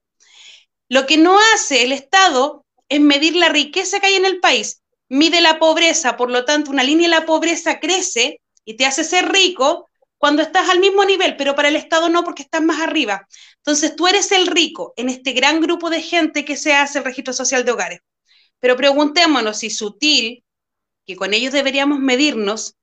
Speaker 1: Lo que no hace el Estado es medir la riqueza que hay en el país. Mide la pobreza, por lo tanto, una línea de la pobreza crece y te hace ser rico cuando estás al mismo nivel, pero para el Estado no porque estás más arriba. Entonces tú eres el rico en este gran grupo de gente que se hace el registro social de hogares. Pero preguntémonos si sutil, que con ellos deberíamos medirnos,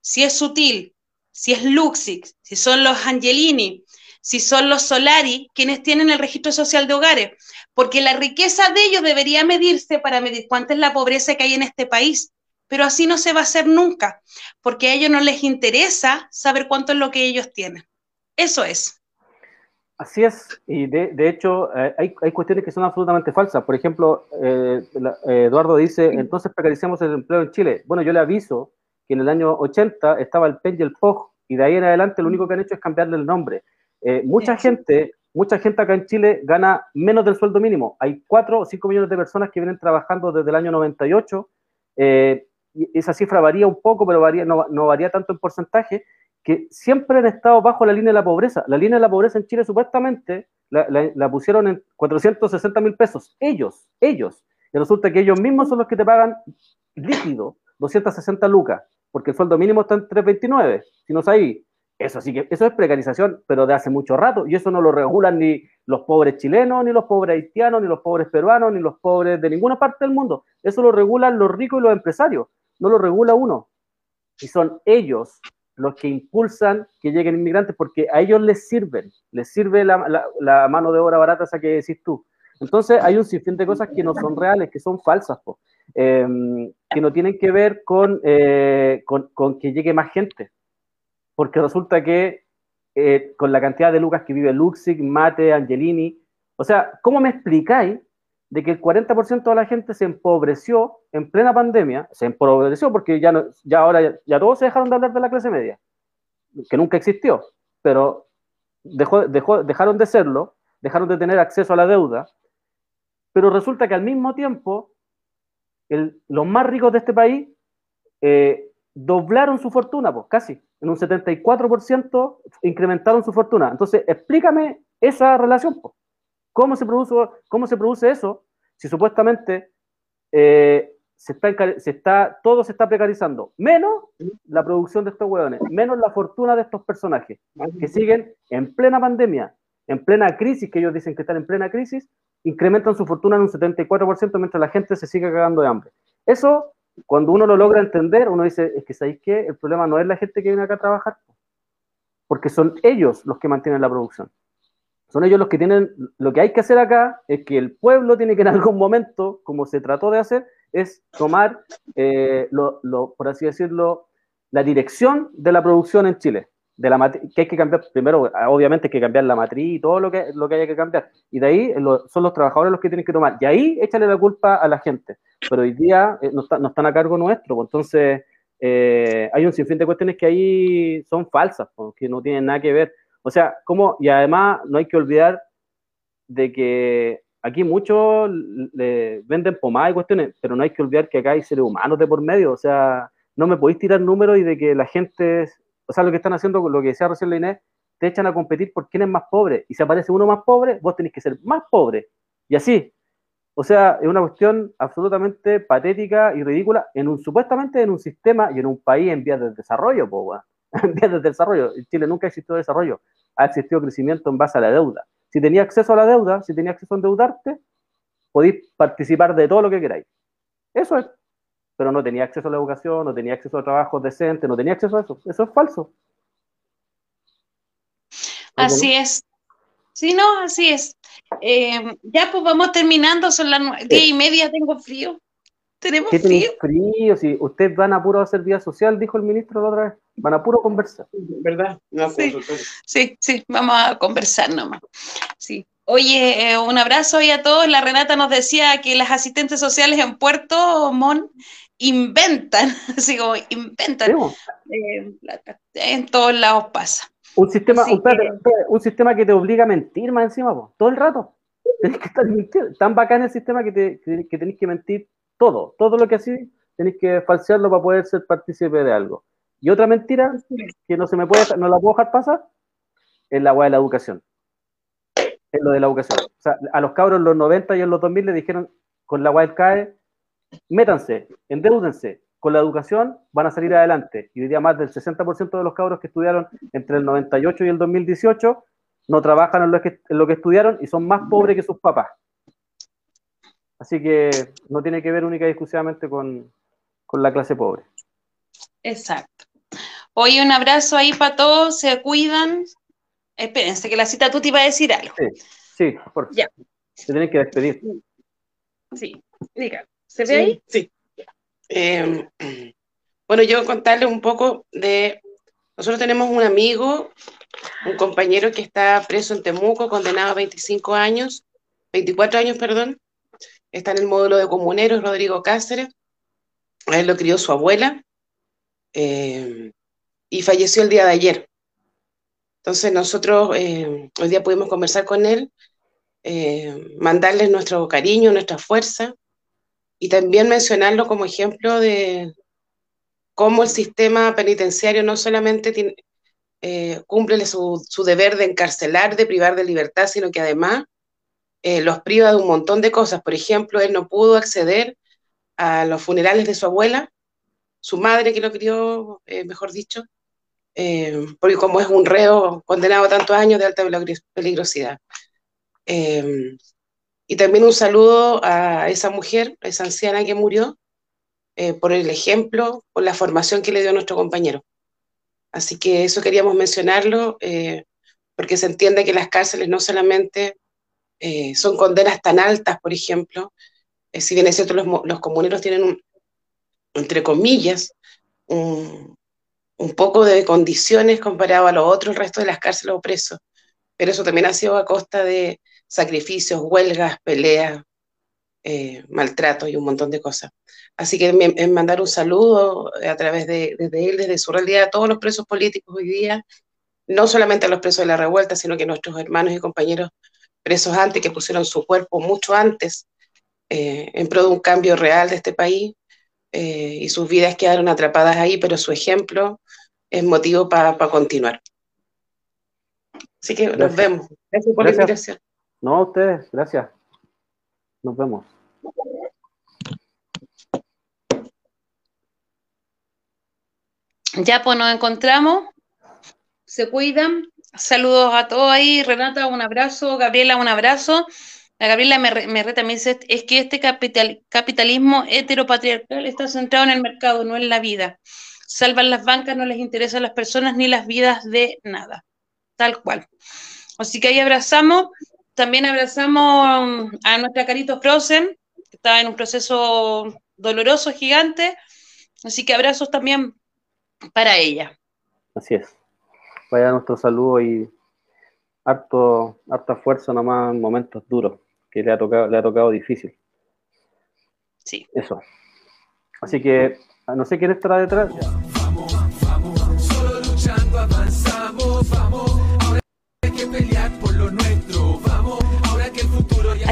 Speaker 1: si es sutil, si es Luxix, si son los Angelini, si son los Solari quienes tienen el registro social de hogares, porque la riqueza de ellos debería medirse para medir cuánta es la pobreza que hay en este país pero así no se va a hacer nunca, porque a ellos no les interesa saber cuánto es lo que ellos tienen. Eso es.
Speaker 4: Así es, y de, hecho eh, hay, hay, cuestiones que son absolutamente falsas. Por ejemplo, eh, eh, Eduardo dice, entonces precaricemos el empleo en Chile. Bueno, yo le aviso que en el año 80 estaba el PEN y el POG, y de ahí en adelante lo único que han hecho es cambiarle el nombre. mucha gente, mucha gente acá en Chile gana menos del sueldo mínimo. Hay 4 o 5 millones de personas que vienen trabajando desde el año 98 esa cifra varía un poco, pero varía, no, varía tanto en porcentaje, que siempre han estado bajo la línea de la pobreza. La línea de la pobreza en Chile supuestamente la, pusieron en 460 mil pesos. Ellos, ellos. Y resulta que ellos mismos son los que te pagan líquido 260 lucas, porque el sueldo mínimo está en 329, si no es ahí. Eso sí que, eso es precarización, pero de hace mucho rato, y eso no lo regulan ni los pobres chilenos, ni los pobres haitianos, ni los pobres peruanos, ni los pobres de ninguna parte del mundo. Eso lo regulan los ricos y los empresarios, no lo regula uno. Y son ellos los que impulsan que lleguen inmigrantes, porque a ellos les sirven, les sirve la, mano de obra barata esa que decís tú. Entonces hay un sinfín de cosas que no son reales, que son falsas, em, que no tienen que ver eh, con, con que llegue más gente porque resulta que eh, con la cantidad de lucas que vive Luxig, Mate, Angelini, o sea, ¿cómo me explicáis de que el 40% de la gente se empobreció en plena pandemia? Se empobreció porque ya, no, ya ahora ya, todos se dejaron de hablar de la clase media, que nunca existió, pero dejó, dejó, dejaron de serlo, dejaron de tener acceso a la deuda, pero resulta que al mismo tiempo los más ricos de este país eh, doblaron su fortuna, pues casi en un 74% incrementaron su fortuna. Entonces, explícame esa relación. ¿Cómo se produce, cómo se produce eso si supuestamente eh, se está, se está, todo se está precarizando? Menos la producción de estos hueones, menos la fortuna de estos personajes que siguen en plena pandemia, en plena crisis, que ellos dicen que están en plena crisis, incrementan su fortuna en un 74% mientras la gente se sigue cagando de hambre. Eso cuando uno lo logra entender, uno dice, es que ¿sabéis qué? El problema no es la gente que viene acá a trabajar, porque son ellos los que mantienen la producción. Son ellos los que tienen, lo que hay que hacer acá es que el pueblo tiene que en algún momento, como se trató de hacer, es tomar, eh, lo, por así decirlo, la dirección de la producción en Chile de la que hay que cambiar, primero, obviamente hay que cambiar la matriz y todo lo que, lo que haya que cambiar. Y de ahí son los trabajadores los que tienen que tomar. Y ahí échale la culpa a la gente. Pero hoy día eh, no, no, están a cargo nuestro. Pues, entonces, eh, hay un sinfín de cuestiones que ahí son falsas, pues, que no tienen nada que ver. O sea, como, y además no hay que olvidar de que aquí muchos le venden pomada y cuestiones, pero no hay que olvidar que acá hay seres humanos de por medio. O sea, no me podéis tirar números y de que la gente o sea, lo que están haciendo, lo que decía recién la Inés, te echan a competir por quién es más pobre. Y si aparece uno más pobre, vos tenés que ser más pobre. Y así. O sea, es una cuestión absolutamente patética y ridícula en un supuestamente en un sistema y en un país en vías de desarrollo, po, en vías de desarrollo. En Chile nunca ha existido desarrollo, ha existido crecimiento en base a la deuda. Si tenía acceso a la deuda, si tenía acceso a endeudarte, podéis participar de todo lo que queráis. Eso es pero no tenía acceso a la educación, no tenía acceso a trabajos decentes, no tenía acceso a eso. Eso es falso.
Speaker 1: Así es. Sí, no, así es. Eh, ya pues vamos terminando, son las diez y media, tengo frío. Tenemos frío.
Speaker 4: frío, sí. Ustedes van a puro hacer vida social, dijo el ministro la otra vez. Van a puro conversar.
Speaker 5: ¿Verdad?
Speaker 1: sí, sí, sí, vamos a conversar nomás. Sí. Oye, eh, un abrazo hoy a todos. La Renata nos decía que las asistentes sociales en Puerto Montt inventan, así como inventan. Eh, en todos lados pasa.
Speaker 4: Un sistema, un, sistema que te obliga a mentir más encima, todo el rato. Tenés que estar mintiendo. Tan bacán el sistema que, te, que, tenés que mentir todo. Todo lo que así tenés que falsearlo para poder ser partícipe de algo. Y otra mentira que no se me puede, no la puedo dejar pasar, es la agua de la educación. Es lo de la educación. O sea, a los cabros en los 90 y en los 2000 le dijeron, con la agua CAE, métanse, endeúdense, con la educación van a salir adelante. Y hoy día más del 60% de los cabros que estudiaron entre el 98 y el 2018 no trabajan en lo que, en lo que estudiaron y son más pobres que sus papás. Así que no tiene que ver única y exclusivamente con, la clase pobre.
Speaker 1: Exacto. Hoy un abrazo ahí para todos, se cuidan. Espérense, que la cita tú te iba a decir algo.
Speaker 4: Sí, sí, por favor. Ya. Se tienen que despedir.
Speaker 1: Sí, diga. ¿Se ve ahí?
Speaker 5: Sí. Em, bueno, yo contarle un poco de... Nosotros tenemos un amigo, un compañero que está preso en Temuco, condenado a 25 años, 24 años, perdón. Está en el módulo de comuneros, Rodrigo Cáceres. A él lo crió su abuela em, y falleció el día de ayer. Entonces nosotros em, hoy día pudimos conversar con él, mandarles nuestro cariño, nuestra fuerza, y también mencionarlo como ejemplo de cómo el sistema penitenciario no solamente eh, cumple su, deber de encarcelar, de privar de libertad, sino que además eh, los priva de un montón de cosas. Por ejemplo, él no pudo acceder a los funerales de su abuela su madre que lo crió, eh, mejor dicho, eh, porque como es un reo condenado a tantos años de alta peligrosidad. y también un saludo a esa mujer, a esa anciana que murió, por el ejemplo, por la formación que le dio nuestro compañero. Así que eso queríamos mencionarlo, porque se entiende que las cárceles no solamente son condenas tan altas, por ejemplo, si bien es cierto, los, los comuneros tienen un, entre comillas, un, poco de condiciones comparado a lo otro, el resto de las cárceles o presos. Pero eso también ha sido a costa de sacrificios, huelgas, peleas, eh, maltrato y un montón de cosas. Así que en mandar un saludo a través de, él, desde su realidad, a todos los presos políticos hoy día, no solamente a los presos de la revuelta, sino que nuestros hermanos y compañeros presos antes, que pusieron su cuerpo mucho antes eh, en pro de un cambio real de este país, eh, y sus vidas quedaron atrapadas ahí, pero su ejemplo es motivo para continuar. Así que nos vemos. Gracias por la invitación.
Speaker 4: No, a ustedes, gracias. Nos vemos.
Speaker 1: Ya pues nos encontramos. Se cuidan. Saludos a todos ahí. Renata, un abrazo. Gabriela, un abrazo. La Gabriela me, me también dice, es que este capital, capitalismo heteropatriarcal está centrado en el mercado, no en la vida. Salvan las bancas, no les interesan las personas ni las vidas de nada. Tal cual. Así que ahí abrazamos, también abrazamos a nuestra Carito Frozen, que está en un proceso doloroso, gigante. Así que abrazos también para ella.
Speaker 4: Así es. Vaya nuestro saludo y harto, harta fuerza nomás en momentos duros que le ha tocado, le ha tocado difícil.
Speaker 1: Sí.
Speaker 4: Eso. Así que no sé quién estará detrás.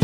Speaker 2: que